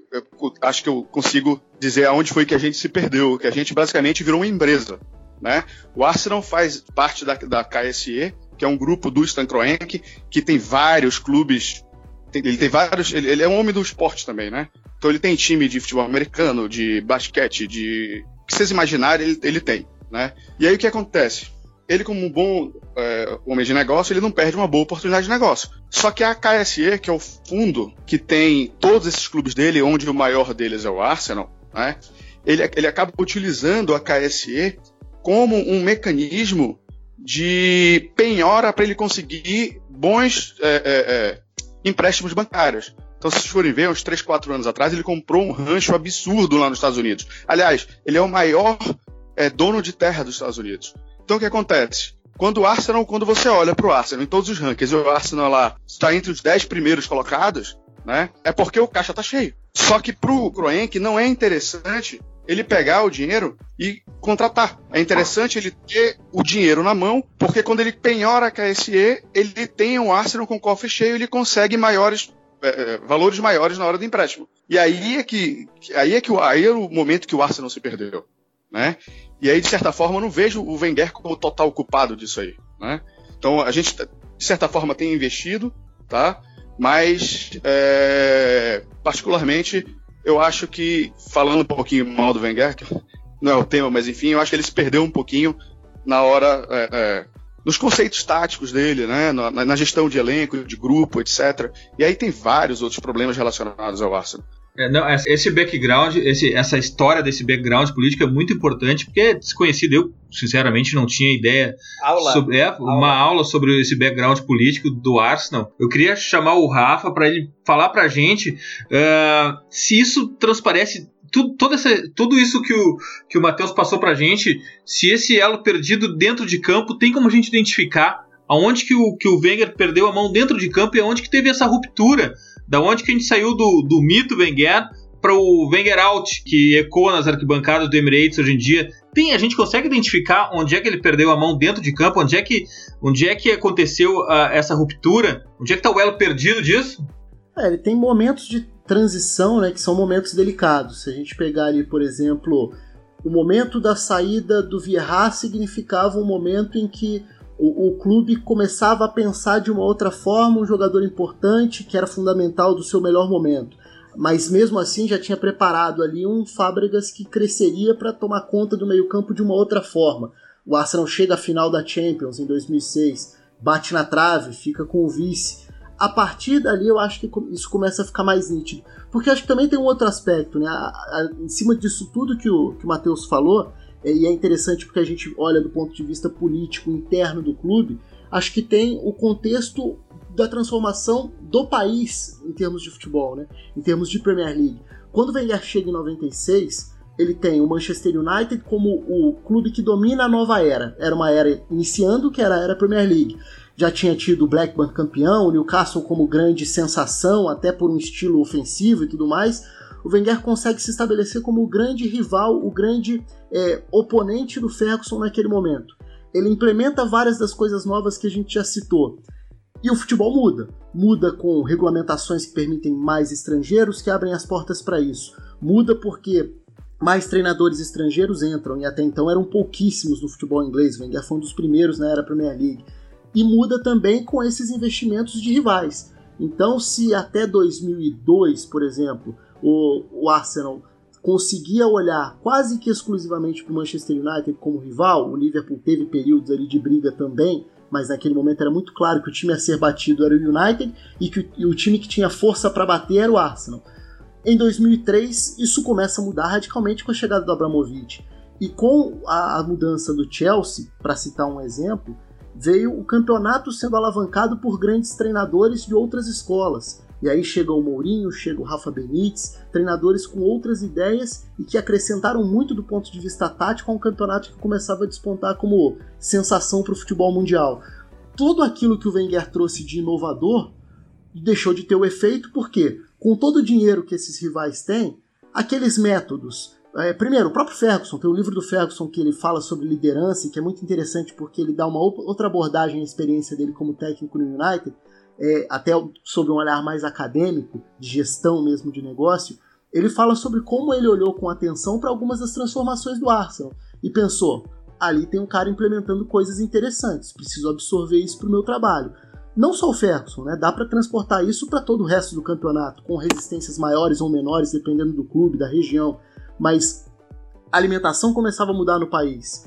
acho que eu consigo dizer aonde foi que a gente se perdeu, que a gente basicamente virou uma empresa, né? O Arsenal faz parte da, da KSE, que é um grupo do Stan Kroenke, que tem vários clubes. Tem, ele tem vários. Ele, ele, é um homem do esporte também, né? Então ele tem time de futebol americano, de basquete, de. O que vocês imaginarem, ele, ele tem. Né? E aí o que acontece? Ele, como um bom é, homem de negócio, ele não perde uma boa oportunidade de negócio. Só que a KSE, que é o fundo que tem todos esses clubes dele, onde o maior deles é o Arsenal, né? ele, ele acaba utilizando a KSE como um mecanismo de penhora para ele conseguir bons é, é, é, empréstimos bancários. Então, se vocês forem ver, uns 3, 4 anos atrás, ele comprou um rancho absurdo lá nos Estados Unidos. Aliás, ele é o maior é, dono de terra dos Estados Unidos. Então, o que acontece? Quando o Arsenal, quando você olha para o Arsenal em todos os rankings, o Arsenal lá está entre os 10 primeiros colocados, né? É porque o caixa está cheio. Só que para o Kroenke não é interessante ele pegar o dinheiro e contratar. É interessante ele ter o dinheiro na mão, porque quando ele penhora a KSE, ele tem o Arsenal com cofre cheio, ele consegue maiores é, é, valores maiores na hora do empréstimo. E aí é que aí é que aí é o momento que o Arsenal se perdeu, né? E aí de certa forma eu não vejo o Wenger como total culpado disso aí, né? Então a gente de certa forma tem investido, tá? Mas é, particularmente eu acho que, falando um pouquinho mal do Wenger, que não é o tema, mas enfim, eu acho que ele se perdeu um pouquinho na hora. É, é, nos conceitos táticos dele, né? Na, na, gestão de elenco, de grupo, etc. E aí tem vários outros problemas relacionados ao Arsenal. É, não, esse background, esse, essa história desse background político é muito importante porque é desconhecido. Eu, sinceramente, não tinha ideia. Aula. Sobre, é, aula. Uma aula sobre esse background político do Arsenal. Eu queria chamar o Rafa para ele falar para a gente uh, se isso transparece. Tudo, todo essa, tudo isso que o, que o Matheus passou para a gente, se esse elo perdido dentro de campo tem como a gente identificar aonde que o, que o Wenger perdeu a mão dentro de campo e aonde que teve essa ruptura da onde que a gente saiu do, do mito Wenger para o Wenger out, que ecoa nas arquibancadas do Emirates hoje em dia. Tem, a gente consegue identificar onde é que ele perdeu a mão dentro de campo, onde é que, onde é que aconteceu uh, essa ruptura, onde é que está o elo perdido disso? É, ele tem momentos de transição, né, que são momentos delicados. Se a gente pegar ali, por exemplo, o momento da saída do Vieira significava um momento em que o, o, clube começava a pensar de uma outra forma um jogador importante que era fundamental do seu melhor momento. Mas mesmo assim já tinha preparado ali um Fábregas que cresceria para tomar conta do meio-campo de uma outra forma. O Arsenal chega à final da Champions em 2006, bate na trave, fica com o vice. A partir dali eu acho que isso começa a ficar mais nítido. Porque acho que também tem um outro aspecto, né? A, a, em cima disso tudo que o, que o Matheus falou, e é interessante porque a gente olha do ponto de vista político interno do clube, acho que tem o contexto da transformação do país em termos de futebol, né? em termos de Premier League. Quando o Wenger chega em 96, ele tem o Manchester United como o clube que domina a nova era. Era uma era iniciando, que era a era Premier League. Já tinha tido o Blackburn campeão, o Newcastle como grande sensação, até por um estilo ofensivo e tudo mais o Wenger consegue se estabelecer como o grande rival, o grande é, oponente do Ferguson naquele momento. Ele implementa várias das coisas novas que a gente já citou. E o futebol muda. Muda com regulamentações que permitem mais estrangeiros, que abrem as portas para isso. Muda porque mais treinadores estrangeiros entram, e até então eram pouquíssimos no futebol inglês. O Wenger foi um dos primeiros na era Premier League. E muda também com esses investimentos de rivais. Então, se até 2002, por exemplo, o, o Arsenal conseguia olhar quase que exclusivamente para o Manchester United como rival. O Liverpool teve períodos ali de briga também, mas naquele momento era muito claro que o time a ser batido era o United e que o, e o time que tinha força para bater era o Arsenal. Em 2003, isso começa a mudar radicalmente com a chegada do Abramovich. E com a, a mudança do Chelsea, para citar um exemplo, veio o campeonato sendo alavancado por grandes treinadores de outras escolas. E aí chega o Mourinho, chega o Rafa Benítez, treinadores com outras ideias e que acrescentaram muito do ponto de vista tático a um campeonato que começava a despontar como sensação para o futebol mundial. Tudo aquilo que o Wenger trouxe de inovador deixou de ter o efeito, porque com todo o dinheiro que esses rivais têm, aqueles métodos. É, primeiro, o próprio Ferguson, tem um livro do Ferguson que ele fala sobre liderança, que é muito interessante porque ele dá uma outra abordagem à experiência dele como técnico no United é, até sobre um olhar mais acadêmico, de gestão mesmo de negócio, ele fala sobre como ele olhou com atenção para algumas das transformações do Arsenal e pensou: ali tem um cara implementando coisas interessantes, preciso absorver isso para o meu trabalho. Não só o Ferguson, né? Dá para transportar isso para todo o resto do campeonato, com resistências maiores ou menores, dependendo do clube, da região. Mas a alimentação começava a mudar no país.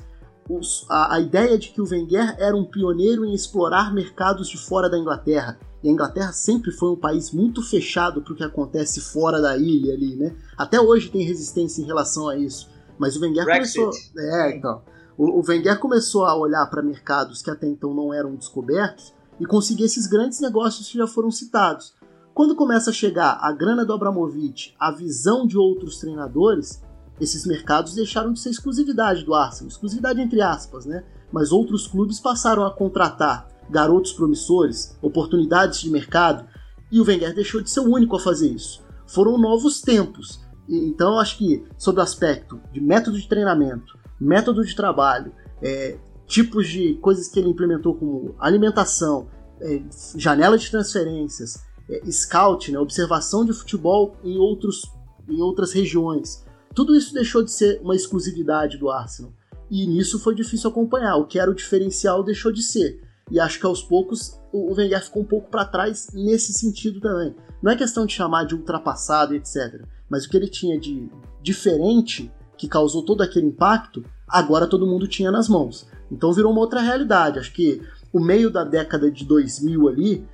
Os, a, a ideia de que o Wenger era um pioneiro em explorar mercados de fora da Inglaterra. E a Inglaterra sempre foi um país muito fechado para o que acontece fora da ilha ali, né? Até hoje tem resistência em relação a isso. Mas o Wenger Brexit. começou. É, então. O, o Wenger começou a olhar para mercados que até então não eram descobertos e conseguir esses grandes negócios que já foram citados. Quando começa a chegar a grana do Abramovich, a visão de outros treinadores, esses mercados deixaram de ser exclusividade do Arsenal, exclusividade entre aspas, né? Mas outros clubes passaram a contratar garotos promissores, oportunidades de mercado, e o Wenger deixou de ser o único a fazer isso. Foram novos tempos. Então, acho que, sob o aspecto de método de treinamento, método de trabalho, é, tipos de coisas que ele implementou, como alimentação, é, janela de transferências, é, scout, né, observação de futebol em, outros, em outras regiões, tudo isso deixou de ser uma exclusividade do Arsenal. E nisso foi difícil acompanhar. O que era o diferencial deixou de ser. E acho que aos poucos o Wenger ficou um pouco para trás nesse sentido também. Não é questão de chamar de ultrapassado, etc. Mas o que ele tinha de diferente, que causou todo aquele impacto, agora todo mundo tinha nas mãos. Então virou uma outra realidade. Acho que o meio da década de 2000 ali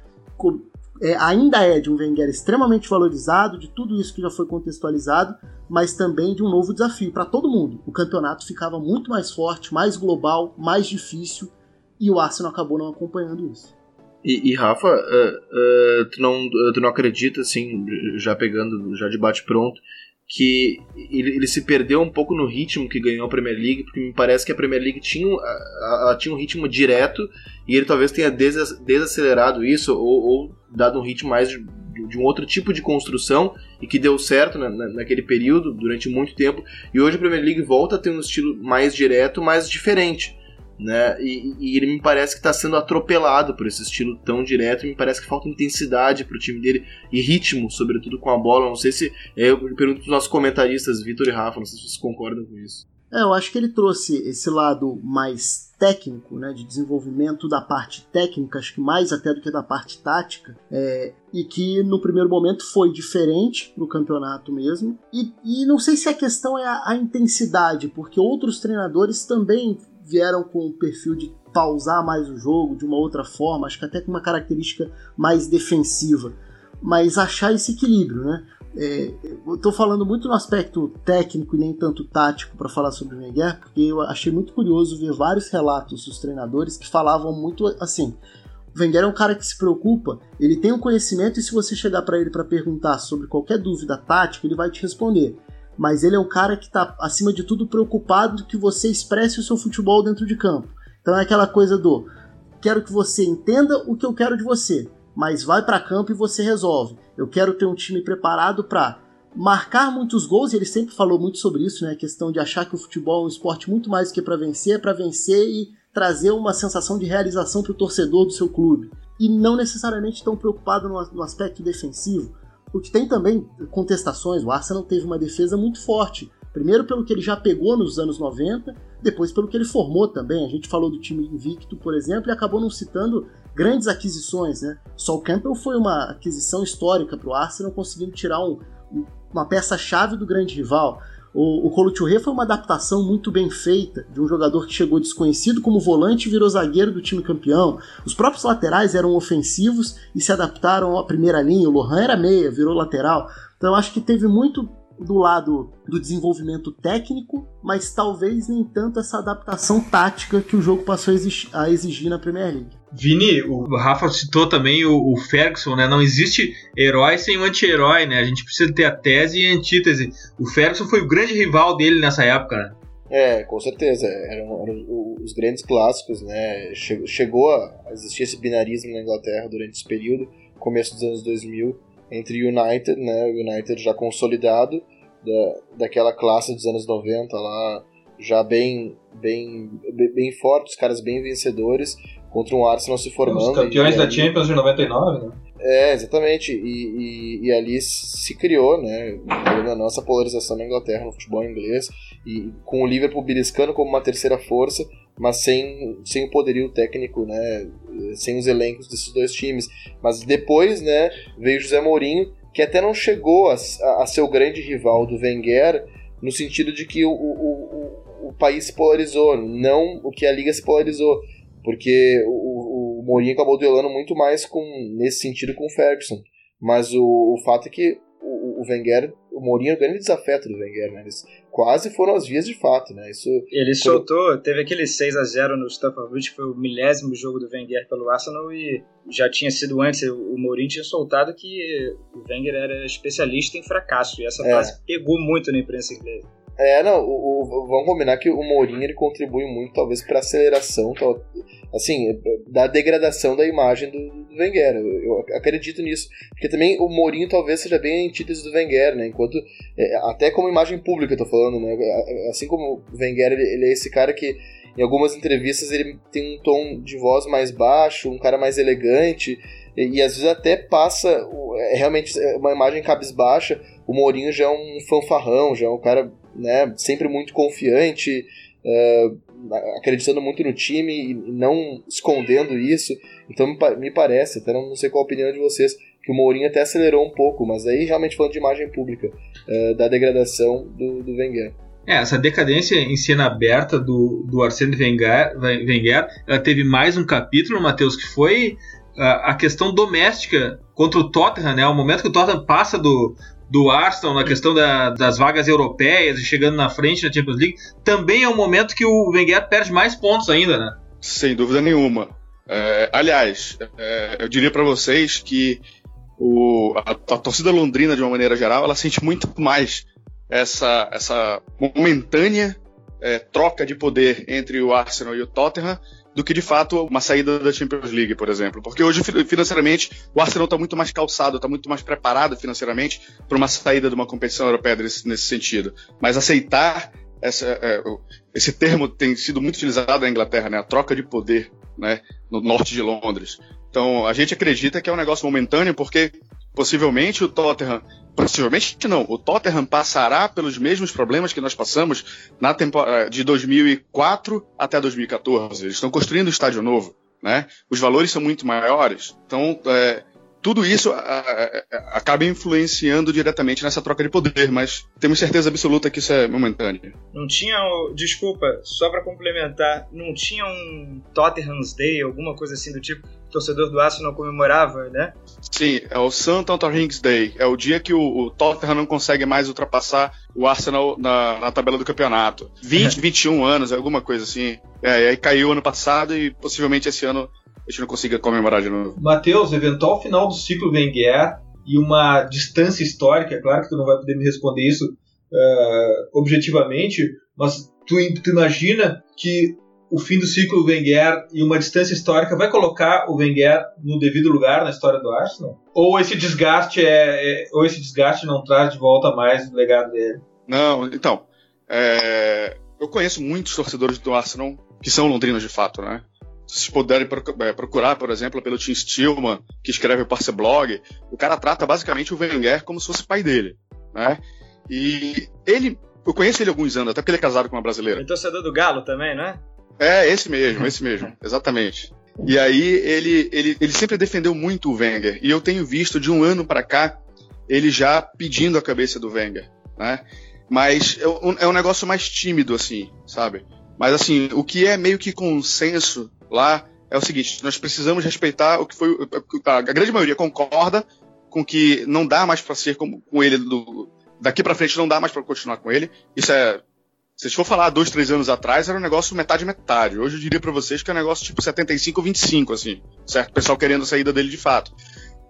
é, ainda é de um Wenger extremamente valorizado, de tudo isso que já foi contextualizado, mas também de um novo desafio para todo mundo. O campeonato ficava muito mais forte, mais global, mais difícil, e o Arsenal acabou não acompanhando isso. E, e Rafa, uh, uh, tu, não, tu não acredita, assim, já pegando, já de bate pronto, que ele, ele, se perdeu um pouco no ritmo que ganhou a Premier League, porque me parece que a Premier League tinha, ela tinha um ritmo direto e ele talvez tenha desacelerado isso ou, ou dado um ritmo mais de, de, um outro tipo de construção e que deu certo na, na, naquele período, durante muito tempo. E hoje a Premier League volta a ter um estilo mais direto, mais diferente né? E, e, ele me parece que está sendo atropelado por esse estilo tão direto. E me parece que falta intensidade para o time dele e ritmo, sobretudo com a bola. Não sei se é, eu pergunto para os nossos comentaristas, Vitor e Rafa, não sei se vocês concordam com isso. É, eu acho que ele trouxe esse lado mais técnico, né, de desenvolvimento da parte técnica, acho que mais até do que da parte tática, é, e que no primeiro momento foi diferente no campeonato mesmo. E, e não sei se a questão é a, a intensidade, porque outros treinadores também vieram com o perfil de pausar mais o jogo de uma outra forma, acho que até com uma característica mais defensiva, mas achar esse equilíbrio, né? É, estou falando muito no aspecto técnico e nem tanto tático para falar sobre o Wenger, porque eu achei muito curioso ver vários relatos dos treinadores que falavam muito assim. O Wenger é um cara que se preocupa, ele tem um conhecimento e se você chegar para ele para perguntar sobre qualquer dúvida tática, ele vai te responder mas ele é um cara que está, acima de tudo, preocupado que você expresse o seu futebol dentro de campo. Então é aquela coisa do quero que você entenda o que eu quero de você, mas vai para campo e você resolve. Eu quero ter um time preparado para marcar muitos gols, e ele sempre falou muito sobre isso, né? A questão de achar que o futebol é um esporte muito mais do que para vencer, é para vencer e trazer uma sensação de realização para o torcedor do seu clube. E não necessariamente tão preocupado no, no aspecto defensivo. O que tem também contestações, o Arsenal teve uma defesa muito forte. Primeiro pelo que ele já pegou nos anos 90, depois pelo que ele formou também. A gente falou do time invicto, por exemplo, e acabou não citando grandes aquisições, né? Sol Campbell foi uma aquisição histórica para o Arsenal, conseguindo tirar um, uma peça-chave do grande rival. O, o Colo foi uma adaptação muito bem feita de um jogador que chegou desconhecido como volante e virou zagueiro do time campeão. Os próprios laterais eram ofensivos e se adaptaram à primeira linha. O Lohan era meia, virou lateral. Então eu acho que teve muito do lado do desenvolvimento técnico, mas talvez nem tanto essa adaptação tática que o jogo passou a exigir na Premier League. Vini, o Rafa citou também o, o Ferguson, né? Não existe herói sem um anti-herói, né? A gente precisa ter a tese e a antítese. O Ferguson foi o grande rival dele nessa época, né? É, com certeza. Eram, eram os grandes clássicos, né? Chegou a existir esse binarismo na Inglaterra durante esse período, começo dos anos 2000, entre United, né? O United já consolidado, da, daquela classe dos anos 90 lá, já bem, bem, bem forte, os caras bem vencedores, contra um Arsenal se formando. Os campeões da Champions de 99, né? É, exatamente. E, e, e, ali se criou, né? Na nossa polarização na Inglaterra, no futebol inglês. e com o Liverpool beliscando como uma terceira força, mas sem, sem o poderio técnico, né, sem os elencos desses dois times. Mas depois, né, veio José Mourinho, que até não chegou a, a, a ser o grande rival do Wenger, no sentido de que o, o, o, o país se polarizou, não o que a liga se polarizou, porque o, o, Mourinho acabou duelando muito mais com nesse sentido com o Ferguson. Mas o, o fato é que o, o Wenger, o Mourinho é o grande desafeto do Wenger, né? Eles quase foram as vias de fato, né? Isso Ele soltou, teve aquele 6 a 0 no Stamford Bridge, que foi o milésimo jogo do Wenger pelo Arsenal e já tinha sido antes, o Mourinho tinha soltado que o Wenger era especialista em fracasso e essa É. frase pegou muito na imprensa inglesa. É, não, o, o- vamos combinar que o Mourinho ele contribui muito, talvez, para aceleração, tal- assim, da degradação da imagem do, do Wenger. Eu, eu acredito nisso. Porque também o Mourinho talvez seja bem a antítese do Wenger, né? Enquanto, é, até como imagem pública, eu tô falando, né? Assim como o Wenger, ele, ele é esse cara que em algumas entrevistas ele tem um tom de voz mais baixo, um cara mais elegante, e, e às vezes até passa é, realmente é uma imagem cabisbaixa. O Mourinho já é um fanfarrão, já é um cara né, sempre muito confiante, é, acreditando muito no time e não escondendo isso. Então me, me parece, até não, sei qual a opinião de vocês, que o Mourinho até acelerou um pouco, mas aí realmente falando de imagem pública, é, da degradação do, do Wenger. É, essa decadência em cena aberta do, do Arsene Wenger, Wenger, ela teve mais um capítulo, Matheus, que foi a, a questão doméstica contra o Tottenham, né? O momento que o Tottenham passa do, do Arsenal na questão da- das vagas europeias e chegando na frente na Champions League, também é um momento que o Wenger perde mais pontos ainda, né? Sem dúvida nenhuma. É, aliás, é, eu diria para vocês que o, a, a torcida londrina, de uma maneira geral, ela sente muito mais essa, essa momentânea é, troca de poder entre o Arsenal e o Tottenham do que de fato uma saída da Champions League, por exemplo. Porque hoje, fi- financeiramente, o Arsenal está muito mais calçado, está muito mais preparado financeiramente para uma saída de uma competição europeia nesse, nesse sentido. Mas aceitar essa, é, esse termo tem sido muito utilizado na Inglaterra, né? A troca de poder, né? No norte de Londres. Então, a gente acredita que é um negócio momentâneo, porque possivelmente o Tottenham, possivelmente não, o Tottenham passará pelos mesmos problemas que nós passamos na temporada de 2004 até 2014. Eles estão construindo um estádio novo, né? Os valores são muito maiores. Então, é, tudo isso a- a- a- acaba influenciando diretamente nessa troca de poder, mas temos certeza absoluta que isso é momentâneo. Não tinha, desculpa, só pra complementar, não tinha um Tottenham's Day, alguma coisa assim do tipo, o torcedor do Arsenal comemorava, né? Sim, é o St. Rings Day. É o dia que o, o Tottenham não consegue mais ultrapassar o Arsenal na, na tabela do campeonato. 20, 21 anos, alguma coisa assim. É, e aí caiu ano passado e possivelmente esse ano a gente não consiga comemorar de novo. Matheus, eventual final do ciclo Wenger e uma distância histórica, é claro que tu não vai poder me responder isso eh, objetivamente, mas tu, tu imagina que o fim do ciclo Wenger e uma distância histórica vai colocar o Wenger no devido lugar na história do Arsenal? Ou esse desgaste é, é- ou esse desgaste não traz de volta mais o legado dele? Não, então. é, eu conheço muitos torcedores do Arsenal que são londrinos de fato, né? Se vocês puderem é, procurar, por exemplo, pelo Tim Stillman, que escreve o Parse Blog, o cara trata basicamente o Wenger como se fosse pai dele, né? E ele, eu conheço ele há alguns anos, até porque ele é casado com uma brasileira. E torcedor do Galo também, né? É, esse mesmo, esse mesmo, exatamente. E aí ele, ele, ele sempre defendeu muito o Wenger. E eu tenho visto de um ano para cá ele já pedindo a cabeça do Wenger, né? Mas é um, é um negócio mais tímido, assim, sabe? Mas assim, o que é meio que consenso lá é o seguinte: nós precisamos respeitar o que foi. A grande maioria concorda com que não dá mais para ser como, com ele do, daqui para frente, não dá mais para continuar com ele. Isso é se a gente for falar dois, três anos atrás, era um negócio metade-metade. Hoje eu diria pra vocês que é um negócio tipo 75 25, assim, certo? O pessoal querendo a saída dele de fato.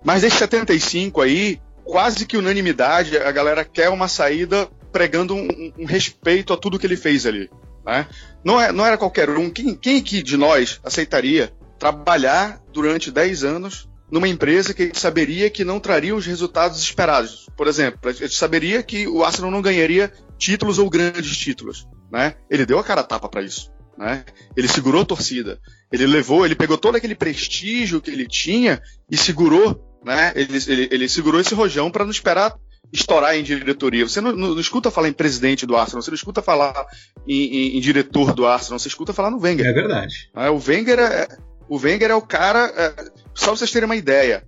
Mas esse 75 aí, quase que unanimidade, a galera quer uma saída pregando um, um respeito a tudo que ele fez ali. Né? Não, é, não era qualquer um. Quem, quem aqui de nós aceitaria trabalhar durante 10 anos numa empresa que a gente saberia que não traria os resultados esperados? Por exemplo, a gente saberia que o Arsenal não ganharia títulos ou grandes títulos. Né? Ele deu a cara a tapa para isso. Né? Ele segurou a torcida. Ele levou, ele pegou todo aquele prestígio que ele tinha e segurou, né? Ele, ele, ele segurou esse rojão para não esperar estourar em diretoria. Você não, não, não, escuta falar em presidente do Arsenal, você não escuta falar em, em, em, diretor do Arsenal, você escuta falar no Wenger. É verdade. É, o Wenger é, o Wenger é o cara. É, só pra vocês terem uma ideia.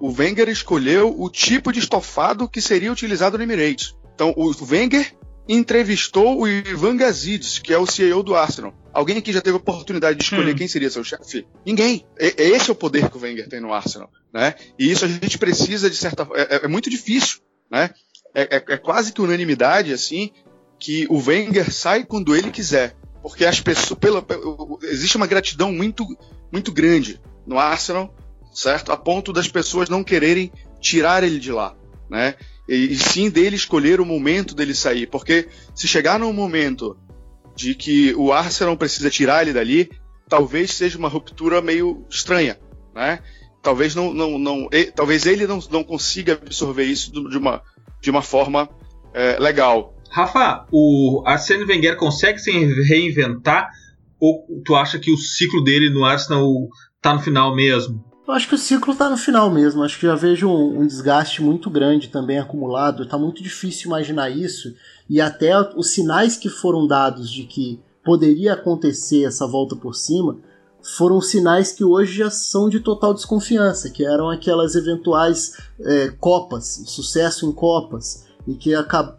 O Wenger escolheu o tipo de estofado que seria utilizado no Emirates. Então, o Wenger entrevistou o Ivan Gazidis, que é o CEO do Arsenal. Alguém aqui já teve a oportunidade de escolher hum. quem seria seu chefe? Ninguém. E, esse é o poder que o Wenger tem no Arsenal, né? E isso a gente precisa de certa, é, é, é muito difícil, né? É, é, é, quase que unanimidade assim que o Wenger sai quando ele quiser, porque as pessoas, pela, existe uma gratidão muito, muito grande no Arsenal, certo? A ponto das pessoas não quererem tirar ele de lá, né? e, sim dele escolher o momento dele sair. Porque se chegar num momento de que o Arsenal precisa tirar ele dali, talvez seja uma ruptura meio estranha, né? Talvez não, não, não ele, talvez ele não, não consiga absorver isso de uma, de uma forma é, legal. Rafa, o Arsene Wenger consegue se reinventar ou tu acha que o ciclo dele no Arsenal tá no final mesmo? Eu acho que o ciclo está no final mesmo. Acho que já vejo um, um, desgaste muito grande também acumulado. Está muito difícil imaginar isso. E até os sinais que foram dados de que poderia acontecer essa volta por cima foram sinais que hoje já são de total desconfiança, que eram aquelas eventuais é, copas, sucesso em copas, e que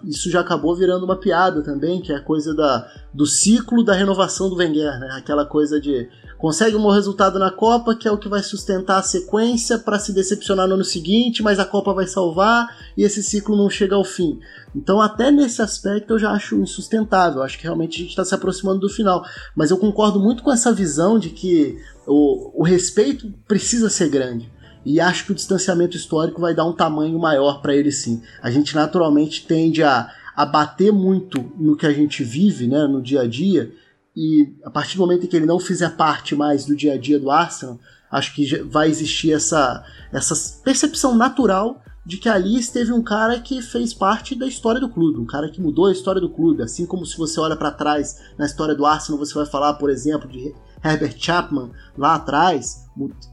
isso já acabou virando uma piada também, que é a coisa da, do ciclo da renovação do Wenger, né? aquela coisa de consegue um bom resultado na Copa, que é o que vai sustentar a sequência para se decepcionar no ano seguinte, mas a Copa vai salvar e esse ciclo não chega ao fim. Então, até nesse aspecto, eu já acho insustentável. Acho que realmente a gente está se aproximando do final. Mas eu concordo muito com essa visão de que o, o respeito precisa ser grande. E acho que o distanciamento histórico vai dar um tamanho maior para ele sim. A gente naturalmente tende a, a bater muito no que a gente vive, né, no dia a dia, e a partir do momento em que ele não fizer parte mais do dia a dia do Arsenal, acho que vai existir essa, essa percepção natural de que ali esteve um cara que fez parte da história do clube, um cara que mudou a história do clube, assim como se você olha para trás na história do Arsenal, você vai falar, por exemplo, de Herbert Chapman lá atrás,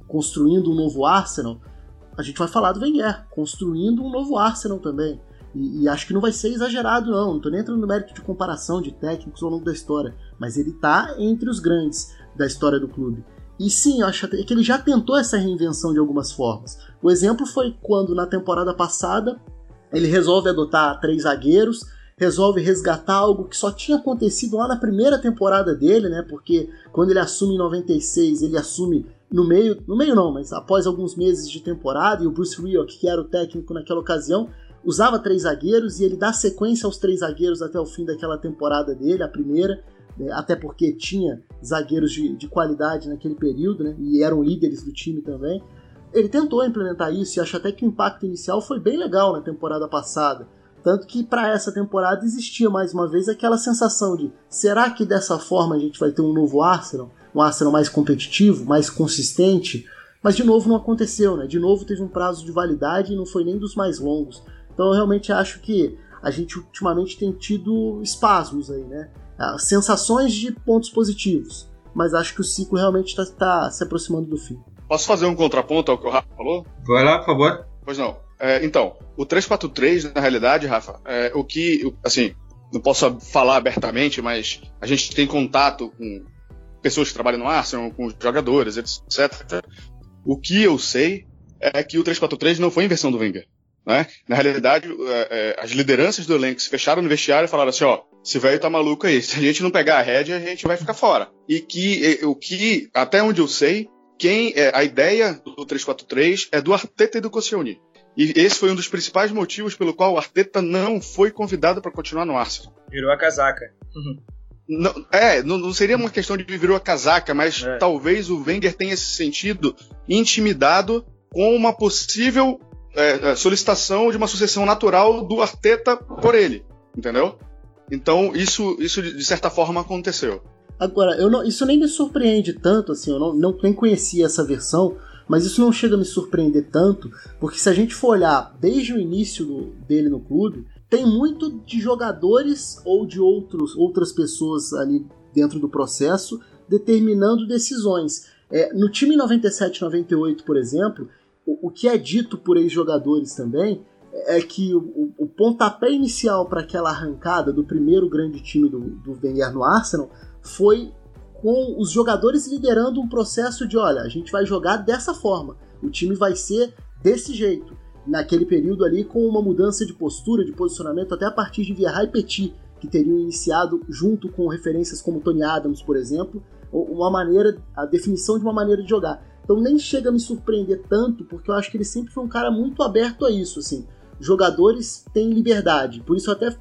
construindo um novo Arsenal, a gente vai falar do Wenger, construindo um novo Arsenal também. E, e, acho que não vai ser exagerado, não. Não tô nem entrando no mérito de comparação de técnicos ao longo da história. Mas ele tá entre os grandes da história do clube. E sim, eu acho que ele já tentou essa reinvenção de algumas formas. O exemplo foi quando, na temporada passada, ele resolve adotar três zagueiros, resolve resgatar algo que só tinha acontecido lá na primeira temporada dele, né? Porque quando ele assume em 96, ele assume no meio, no meio não, mas após alguns meses de temporada, e o Bruce Rioch, que era o técnico naquela ocasião, usava três zagueiros e ele dá sequência aos três zagueiros até o fim daquela temporada dele, a primeira, né, até porque tinha zagueiros de, de, qualidade naquele período, né, e eram líderes do time também. Ele tentou implementar isso e acho até que o impacto inicial foi bem legal na temporada passada. Tanto que para essa temporada existia mais uma vez aquela sensação de será que dessa forma a gente vai ter um novo Arsenal? Um Arsenal mais competitivo, mais consistente? Mas de novo não aconteceu, né? De novo teve um prazo de validade e não foi nem dos mais longos. Então eu realmente acho que a gente ultimamente tem tido espasmos aí, né? Ah, sensações de pontos positivos, mas acho que o ciclo realmente está tá se aproximando do fim. Posso fazer um contraponto ao que o Rafa falou? Vai lá, por favor. Pois não. É, então, o 343, na realidade, Rafa, é o que, assim, não posso falar abertamente, mas a gente tem contato com pessoas que trabalham no Arsenal, com jogadores, etc. O que eu sei é que o 343 não foi inversão do Wenger. Né? Na realidade, é, é, as lideranças do elenco se fecharam no vestiário e falaram assim: ó, esse velho tá maluco aí, se a gente não pegar a rédea, a gente vai ficar fora. E que o que, até onde eu sei, quem é, a ideia do 343 é do Arteta e do Koscielny. E esse foi um dos principais motivos pelo qual o Arteta não foi convidado para continuar no Arsenal. Virou a casaca. Não, é, não, não, seria uma questão de virou a casaca, mas é. talvez o Wenger tenha se sentido intimidado com uma possível é, é, solicitação de uma sucessão natural do Arteta por ele, entendeu? Então isso, isso de certa forma aconteceu. Agora, eu não, isso nem me surpreende tanto, assim, eu não, não, nem conhecia essa versão, mas isso não chega a me surpreender tanto, porque se a gente for olhar desde o início do, dele no clube, tem muito de jogadores ou de outros, outras pessoas ali dentro do processo determinando decisões. É, no time 97-98, por exemplo, o, o que é dito por ex-jogadores também é que o, o pontapé inicial para aquela arrancada do primeiro grande time do, do Wenger no Arsenal foi com os jogadores liderando um processo de, olha, a gente vai jogar dessa forma, o time vai ser desse jeito. Naquele período ali, com uma mudança de postura, de posicionamento, até a partir de Vieira e Petit, que teriam iniciado junto com referências como Tony Adams, por exemplo, uma maneira, a definição de uma maneira de jogar. Então nem chega a me surpreender tanto, porque eu acho que ele sempre foi um cara muito aberto a isso, assim. Jogadores têm liberdade, por isso eu até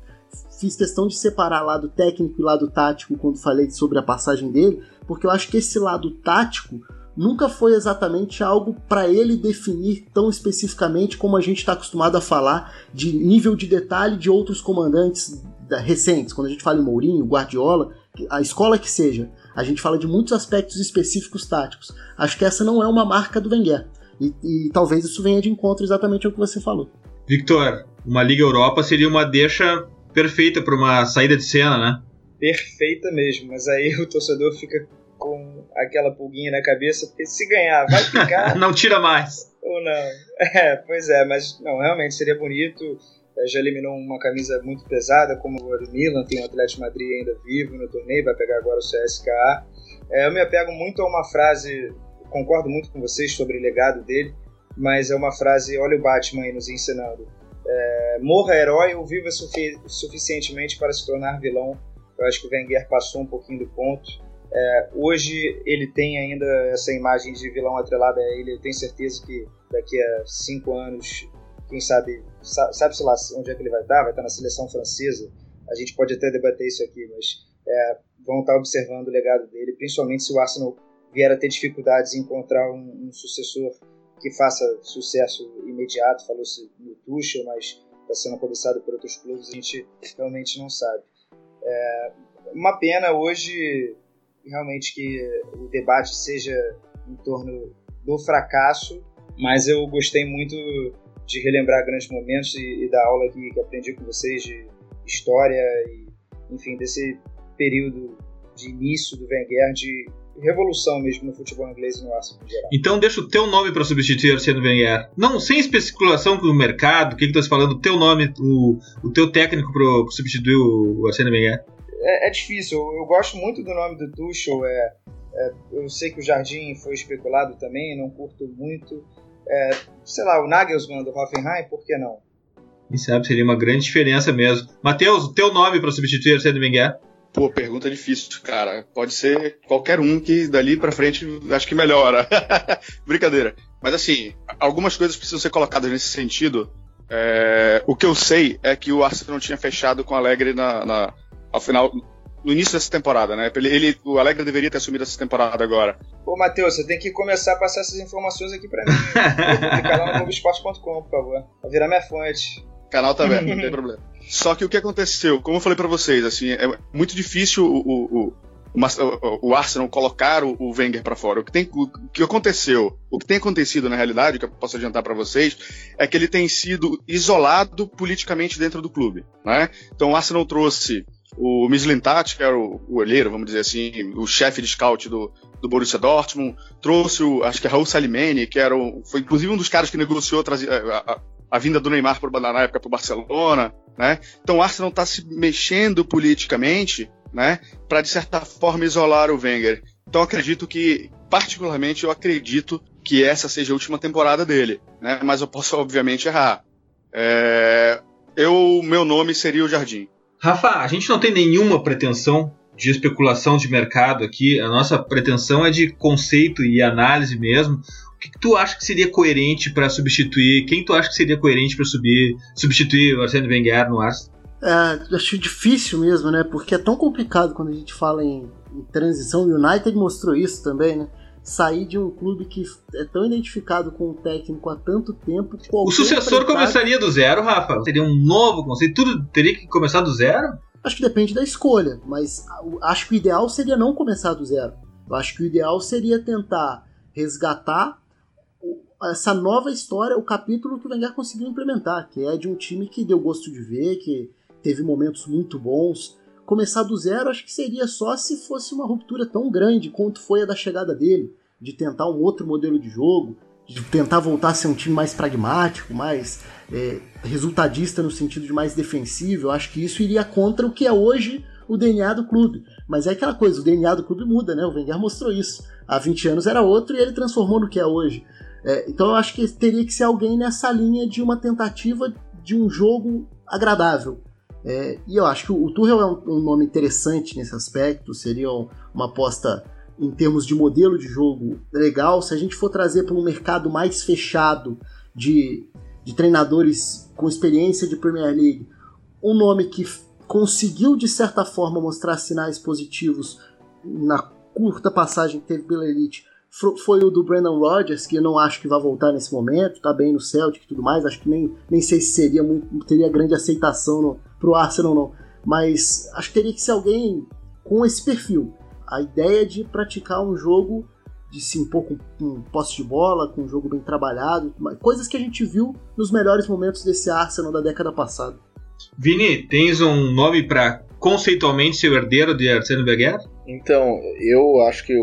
fiz questão de separar lado técnico e lado tático quando falei sobre a passagem dele, porque eu acho que esse lado tático nunca foi exatamente algo para ele definir tão especificamente como a gente está acostumado a falar de nível de detalhe de outros comandantes recentes. Quando a gente fala em Mourinho, Guardiola, a escola que seja, a gente fala de muitos aspectos específicos táticos. Acho que essa não é uma marca do Wenger. E, e talvez isso venha de encontro exatamente ao que você falou. Victor, uma Liga Europa seria uma deixa perfeita para uma saída de cena, né? Perfeita mesmo, mas aí o torcedor fica com aquela pulguinha na cabeça, porque se ganhar, vai ficar. não tira mais. Ou não. É, pois é, mas não, realmente seria bonito. É, já eliminou uma camisa muito pesada, como do Milan, tem o Atlético Madrid ainda vivo no torneio, vai pegar agora o CSKA. É, eu me apego muito a uma frase, concordo muito com vocês sobre o legado dele, mas é uma frase, olha o Batman aí nos ensinando. É, morra herói ou viva sufi suficientemente para se tornar vilão. Eu acho que o Wenger passou um pouquinho do ponto. É, hoje ele tem ainda essa imagem de vilão atrelada a ele. Eu tenho certeza que daqui a cinco anos, quem sabe, sabe-se lá onde é que ele vai estar? Vai estar na seleção francesa. A gente pode até debater isso aqui, mas é, vão estar observando o legado dele, principalmente se o Arsenal vier a ter dificuldades em encontrar um, um sucessor que faça sucesso imediato. Falou-se no Tuchel, mas está sendo cobiçado por outros clubes, a gente realmente não sabe. É uma pena hoje, realmente, que o debate seja em torno do fracasso, mas eu gostei muito de relembrar grandes momentos e, e da aula que, que aprendi com vocês de história e, enfim, desse período de início do Wenger, de revolução mesmo no futebol inglês e no Arsenal em geral. Então deixa o teu nome para substituir Arsene Wenger. Não, sem especulação com o mercado, o que, que tu está falando, o teu nome, o, o teu técnico para substituir o Arsene Wenger. É, é difícil, eu, eu, gosto muito do nome do Tuchel, é, é, eu sei que o Jardim foi especulado também, não curto muito. É, sei lá, o Nagelsmann do Hoffenheim, por que não? Quem sabe seria uma grande diferença mesmo. Matheus, o teu nome para substituir Arsene Wenger? Pô, pergunta difícil, cara. Pode ser qualquer um que dali para frente acho que melhora. Brincadeira. Mas assim, algumas coisas precisam ser colocadas nesse sentido. É, o que eu sei é que o Arsenal não tinha fechado com o Alegre na, na, ao final, no início dessa temporada, né? Ele, ele, o Alegre deveria ter assumido essa temporada agora. Ô, Matheus, você tem que começar a passar essas informações aqui para mim. Ficar lá no Globoesporte.com, por favor. Pra virar minha fonte. Canal tá aberto, não tem problema. Só que o que aconteceu, como eu falei para vocês, assim, é muito difícil o, o, o, o Arsenal colocar o, o Wenger para fora. O que, tem, o que aconteceu, o que tem acontecido na realidade, que eu posso adiantar para vocês, é que ele tem sido isolado politicamente dentro do clube. Né? Então o Arsenal trouxe o Mislintat, que era o, o olheiro, vamos dizer assim, o chefe de scout do, do Borussia Dortmund, trouxe o, acho que é Raul Salimene, que era o, foi inclusive um dos caras que negociou a, a, a vinda do Neymar por, na época para o Barcelona, né? Então o Arsenal está se mexendo politicamente, né? Para de certa forma isolar o Wenger. Então acredito que, particularmente, eu acredito que essa seja a última temporada dele, né? Mas eu posso obviamente errar. É... Eu, meu nome seria o Jardim. Rafa, a gente não tem nenhuma pretensão de especulação de mercado aqui. A nossa pretensão é de conceito e análise mesmo. O que, que tu acha que seria coerente para substituir? Quem tu acha que seria coerente para substituir o Arsene Wenger no Arsenal? É, acho difícil mesmo, né? Porque é tão complicado quando a gente fala em, em transição. O United mostrou isso também, né? Sair de um clube que é tão identificado com o técnico há tanto tempo. O sucessor começaria do zero, Rafa? Seria um novo conceito? Tudo teria que começar do zero? Acho que depende da escolha, mas acho que o ideal seria não começar do zero. Eu acho que o ideal seria tentar resgatar essa nova história, o capítulo que o Wenger conseguiu implementar, que é de um time que deu gosto de ver, que teve momentos muito bons. Começar do zero acho que seria só se fosse uma ruptura tão grande quanto foi a da chegada dele, de tentar um outro modelo de jogo. de tentar voltar a ser um time mais pragmático, mais é, resultadista no sentido de mais defensivo. Eu acho que isso iria contra o que é hoje o DNA do clube. Mas é aquela coisa, o DNA do clube muda, né? O Wenger mostrou isso. Há 20 anos era outro e ele transformou no que é hoje. É, então eu acho que teria que ser alguém nessa linha de uma tentativa de um jogo agradável. É, e eu acho que o, Tuchel é um, um, nome interessante nesse aspecto, seria uma aposta em termos de modelo de jogo legal. Se a gente for trazer para um mercado mais fechado de, de treinadores com experiência de Premier League, um nome que conseguiu de certa forma mostrar sinais positivos na curta passagem que teve pela Elite foi o do Brandon Rodgers, que eu não acho que vai voltar nesse momento, tá bem no Celtic e tudo mais, acho que nem, nem sei se seria muito, teria grande aceitação no, pro Arsenal não, mas acho que teria que ser alguém com esse perfil. A ideia de praticar um jogo de se impor com, com posse de bola, com um jogo bem trabalhado, coisas que a gente viu nos melhores momentos desse Arsenal da década passada. Vini, tens um nome para conceitualmente ser o herdeiro de Arsene Wenger? Então, eu acho que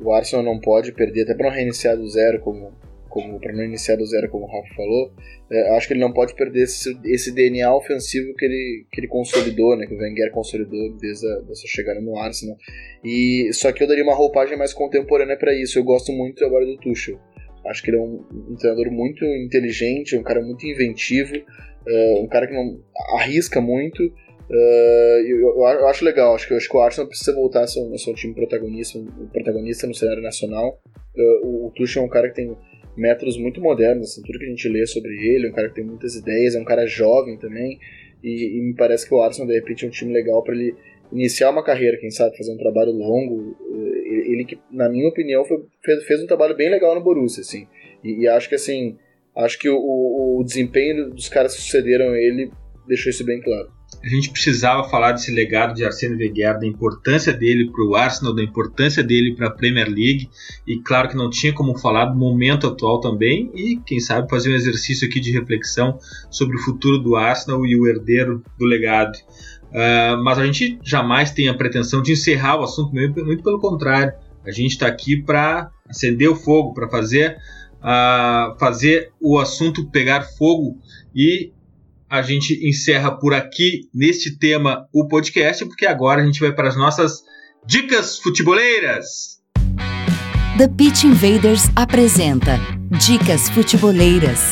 o Arsenal não pode perder, até para não reiniciar do zero, como, como para não iniciar do zero, como o Rafa falou, é, acho que ele não pode perder esse, esse, DNA ofensivo que ele, que ele consolidou, né, que o Wenger consolidou desde a, sua chegada no Arsenal. E só que eu daria uma roupagem mais contemporânea para isso. Eu gosto muito agora do Tuchel. Acho que ele é um, um treinador muito inteligente, um cara muito inventivo, uh, um cara que não arrisca muito. Uh, eu, eu, acho legal, acho que, acho que o Arsenal precisa voltar a ser um, a ser um time protagonista, um, protagonista no cenário nacional. Uh, o, o Tuchel é um cara que tem métodos muito modernos, assim, tudo que a gente lê sobre ele, é um cara que tem muitas ideias, é um cara jovem também, e, e me parece que o Arsenal de repente é um time legal para ele iniciar uma carreira, quem sabe, fazer um trabalho longo. Ele que, na minha opinião, foi, fez, fez, um trabalho bem legal no Borussia, assim. E, e acho que assim, acho que o, o, o desempenho dos caras que sucederam ele deixou isso bem claro a gente precisava falar desse legado de Arsene Wenger, da importância dele para o Arsenal, da importância dele para a Premier League, e claro que não tinha como falar do momento atual também, e quem sabe fazer um exercício aqui de reflexão sobre o futuro do Arsenal e o herdeiro do legado. Uh, mas a gente jamais tem a pretensão de encerrar o assunto, muito pelo contrário. A gente está aqui para acender o fogo, para fazer, uh, fazer o assunto pegar fogo e a gente encerra por aqui neste tema o podcast, porque agora a gente vai para as nossas dicas futeboleiras. The Pitch Invaders apresenta Dicas Futeboleiras.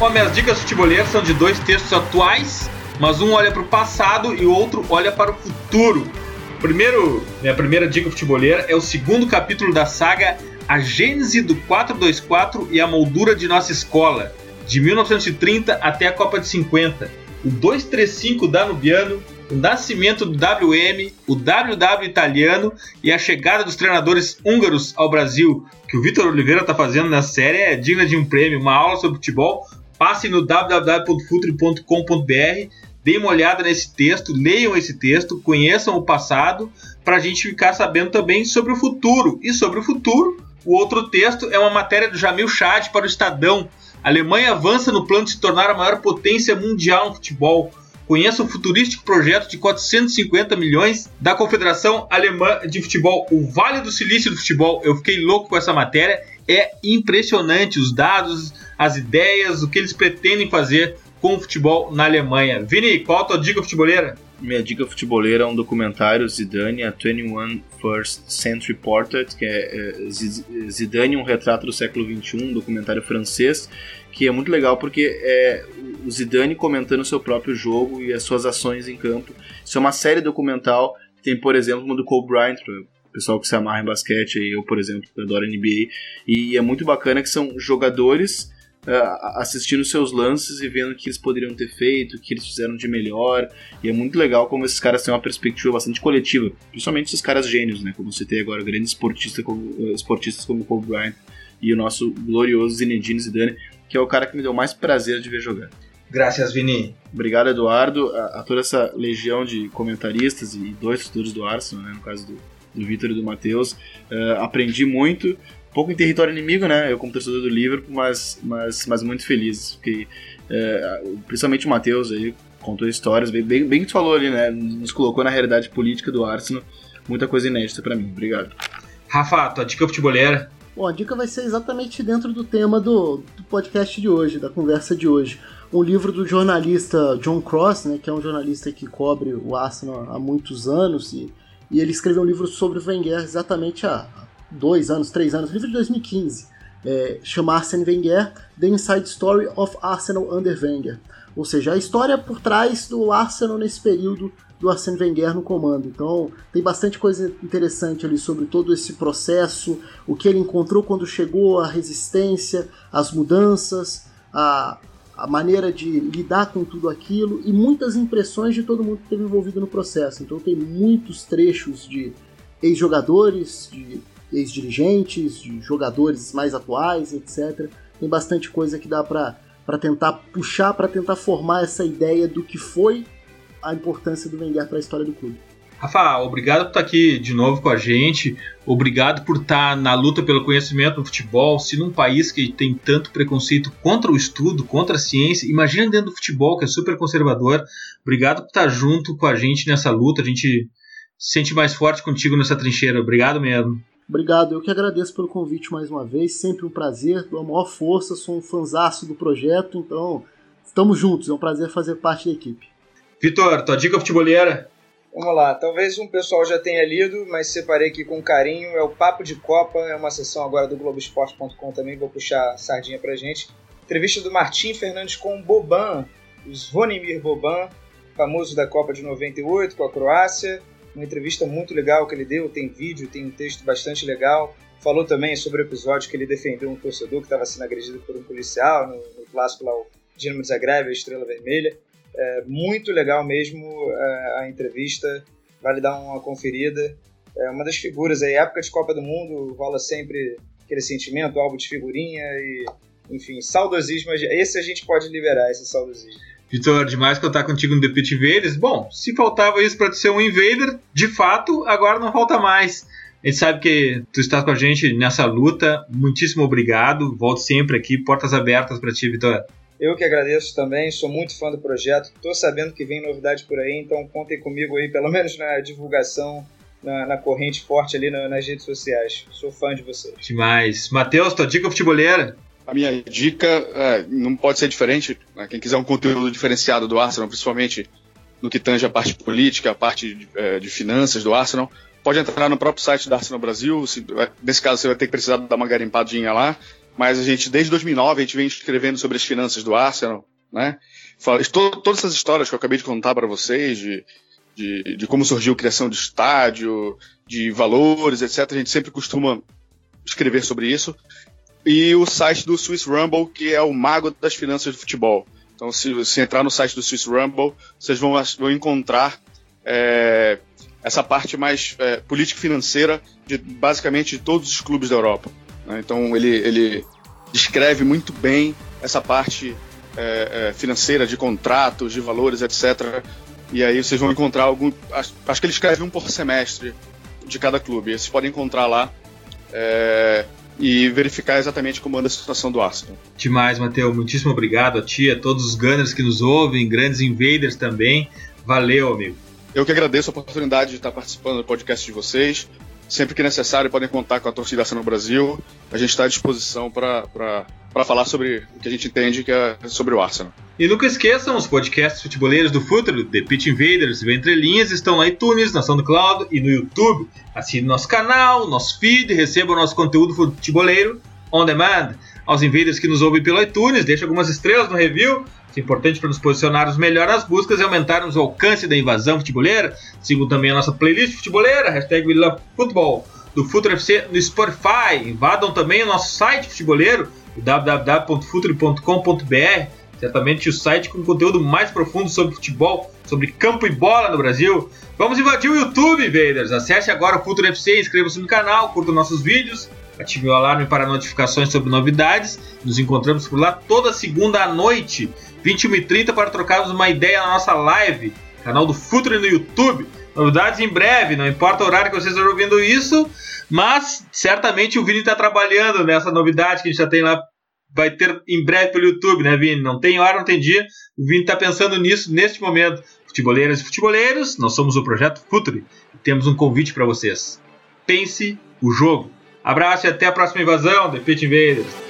Bom, minhas dicas futeboleiras são de dois textos atuais, mas um olha para o passado e o outro olha para o futuro. Primeiro, minha primeira dica futeboleira é o segundo capítulo da saga A Gênese do 424 e a Moldura de Nossa Escola, de 1930 até a Copa de 50. O 235 danubiano, o nascimento do WM, o WW italiano e a chegada dos treinadores húngaros ao Brasil, que o Vitor Oliveira está fazendo na série, é digna de um prêmio, uma aula sobre futebol Passem no www.futre.com.br, deem uma olhada nesse texto, leiam esse texto, conheçam o passado, para a gente ficar sabendo também sobre o futuro. E sobre o futuro, o outro texto é uma matéria do Jamil Chad para o Estadão. A Alemanha avança no plano de se tornar a maior potência mundial no futebol. Conheça o futurístico projeto de 450 milhões da Confederação Alemã de Futebol, o Vale do Silício do Futebol. Eu fiquei louco com essa matéria. É impressionante os dados, as ideias, o que eles pretendem fazer com o futebol na Alemanha. Vini, qual a tua dica futeboleira? Minha dica futeboleira é um documentário Zidane, a 21 First Century Portrait, que é, é Zidane, um retrato do século XXI, um documentário francês, que é muito legal porque é o Zidane comentando o seu próprio jogo e as suas ações em campo. Isso é uma série documental, tem, por exemplo, uma do Kobe Bryant, pessoal que se amarra em basquete, eu, por exemplo, que adoro NBA, e é muito bacana que são jogadores assistindo seus lances e vendo o que eles poderiam ter feito, o que eles fizeram de melhor. E é muito legal como esses caras têm uma perspectiva bastante coletiva, principalmente esses caras gênios, né? Como você tem agora, grandes esportistas como, uh, esportistas como Kobe Bryant e o nosso glorioso Zinedine Zidane, que é o cara que me deu mais prazer de ver jogar. Graças, Vini. Obrigado, Eduardo, a, a, toda essa legião de comentaristas e dois futuros do Arsenal, né, no caso do, do Vitor e do Matheus. Uh, aprendi muito pouco em território inimigo, né? Eu como torcedor do Liverpool, mas, mas, mas muito feliz. Porque, é, principalmente o Matheus aí contou histórias, bem, bem, bem que tu falou ali, né? Nos colocou na realidade política do Arsenal. Muita coisa inédita para mim. Obrigado. Rafa, tua dica futebolera? Bom, a dica vai ser exatamente dentro do tema do, do podcast de hoje, da conversa de hoje. Um livro do jornalista John Cross, né, que é um jornalista que cobre o Arsenal há muitos anos, e, e ele escreveu um livro sobre o Wenger exatamente há dois anos, três anos, livro de 2015, é, chama Arsene Wenger, The Inside Story of Arsenal Under Wenger. Ou seja, a história por trás do Arsenal nesse período do Arsene Wenger no comando. Então, tem bastante coisa interessante ali sobre todo esse processo, o que ele encontrou quando chegou, a resistência, as mudanças, a, a maneira de lidar com tudo aquilo e muitas impressões de todo mundo que esteve envolvido no processo. Então, tem muitos trechos de ex-jogadores, de ex-dirigentes, de jogadores mais atuais, etc. Tem bastante coisa que dá para tentar puxar, para tentar formar essa ideia do que foi a importância do Wenger para a história do clube. Rafa, obrigado por estar aqui de novo com a gente. Obrigado por estar na luta pelo conhecimento no futebol. Se num país que tem tanto preconceito contra o estudo, contra a ciência, imagina dentro do futebol, que é super conservador. Obrigado por estar junto com a gente nessa luta. A gente se sente mais forte contigo nessa trincheira. Obrigado mesmo. Obrigado, eu que agradeço pelo convite mais uma vez. Sempre um prazer, dou a maior força, sou um fanzaço do projeto, então estamos juntos. É um prazer fazer parte da equipe. Vitor, tua dica futebolera? Vamos lá, talvez um pessoal já tenha lido, mas separei aqui com carinho. É o Papo de Copa, é uma sessão agora do Globoesporte.com também, vou puxar a sardinha pra gente. Entrevista do Martim Fernandes com o Boban, o Zvonimir Boban, famoso da Copa de 98 com a Croácia. Uma entrevista muito legal que ele deu, tem vídeo, tem um texto bastante legal. Falou também sobre o episódio que ele defendeu um torcedor que estava sendo agredido por um policial no, no clássico lá, o Dinamo Zagreb, a Estrela Vermelha. É muito legal mesmo é, a entrevista, vale dar uma conferida. É uma das figuras aí, época de Copa do Mundo, rola sempre aquele sentimento, álbum de figurinha e, enfim, saudosismo. Esse a gente pode liberar, esse saudosismo. Vitor, demais contar contigo no The Pit Invaders. Bom, se faltava isso para ser um invader, de fato, agora não falta mais. A gente sabe que tu estás com a gente nessa luta. Muitíssimo obrigado. Volte sempre aqui, portas abertas para ti, Vitor. Eu que agradeço também, sou muito fã do projeto. Estou sabendo que vem novidade por aí, então contem comigo aí, pelo menos na divulgação, na, na corrente forte ali na, nas redes sociais. Sou fã de vocês. Demais. Matheus, tua dica futebolera? A minha dica é, não pode ser diferente. Né? Quem quiser um conteúdo diferenciado do Arsenal, principalmente no que tange a parte política, a parte de, é, de finanças do Arsenal, pode entrar no próprio site da Arsenal Brasil. Se, nesse caso, você vai ter que precisar dar uma garimpadinha lá mas a gente, desde 2009, a gente vem escrevendo sobre as finanças do Arsenal, né? Todas essas histórias que eu acabei de contar para vocês, de, de, de, como surgiu a criação de estádio, de valores, etc., a gente sempre costuma escrever sobre isso. E o site do Swiss Rumble, que é o mago das finanças do futebol. Então, se, entrar no site do Swiss Rumble, vocês vão, vão encontrar é, essa parte mais é, político-financeira de basicamente de todos os clubes da Europa. Né? Então ele, ele descreve muito bem essa parte é, é, financeira de contratos, de valores, etc. E aí vocês vão encontrar algum. Acho, acho que ele escreve um por semestre de cada clube. Vocês podem encontrar lá é, e verificar exatamente como anda a situação do Arsenal. Demais, Matheus. Muitíssimo obrigado a ti, a todos os Gunners que nos ouvem, grandes invaders também. Valeu, amigo. Eu que agradeço a oportunidade de estar participando do podcast de vocês. Sempre que necessário, podem contar com a torcida no Brasil. A gente está à disposição para falar sobre o que a gente entende que é sobre o Arsenal. E nunca esqueçam, os podcasts futeboleiros do futuro, The Pitch Invaders e Entre Linhas, estão no iTunes, na SoundCloud e no YouTube. Assine nosso canal, nosso feed, receba o nosso conteúdo futeboleiro on demand. Aos invaders que nos ouvem pelo iTunes, deixe algumas estrelas no review isso é importante para nos posicionarmos melhor nas buscas e aumentarmos o alcance da invasão futeboleira. Sigam também a nossa playlist futeboleira, hashtag Football, do Futuro FC no Spotify. Invadam também o nosso site futeboleiro, www.futuro.com.br. Certamente o site com conteúdo mais profundo sobre futebol, sobre campo e bola no Brasil. Vamos invadir o YouTube, Vaders. Acesse agora o Futuro FC, inscreva-se no canal, curta nossos vídeos ative o alarme para notificações sobre novidades. Nos encontramos por lá toda segunda à noite, 21h30, para trocarmos uma ideia na nossa live, canal do Futre no YouTube. Novidades em breve, não importa o horário que vocês estão ouvindo isso, mas certamente o Vini está trabalhando nessa novidade que a gente já tem lá. Vai ter em breve pelo YouTube, né, Vini? Não tem hora, não tem dia. O Vini está pensando nisso neste momento. Futeboleiras e futeboleiros, nós somos o Projeto Futuri temos um convite para vocês. Pense o jogo. Abraço e até a próxima invasão, The Pit Invaders.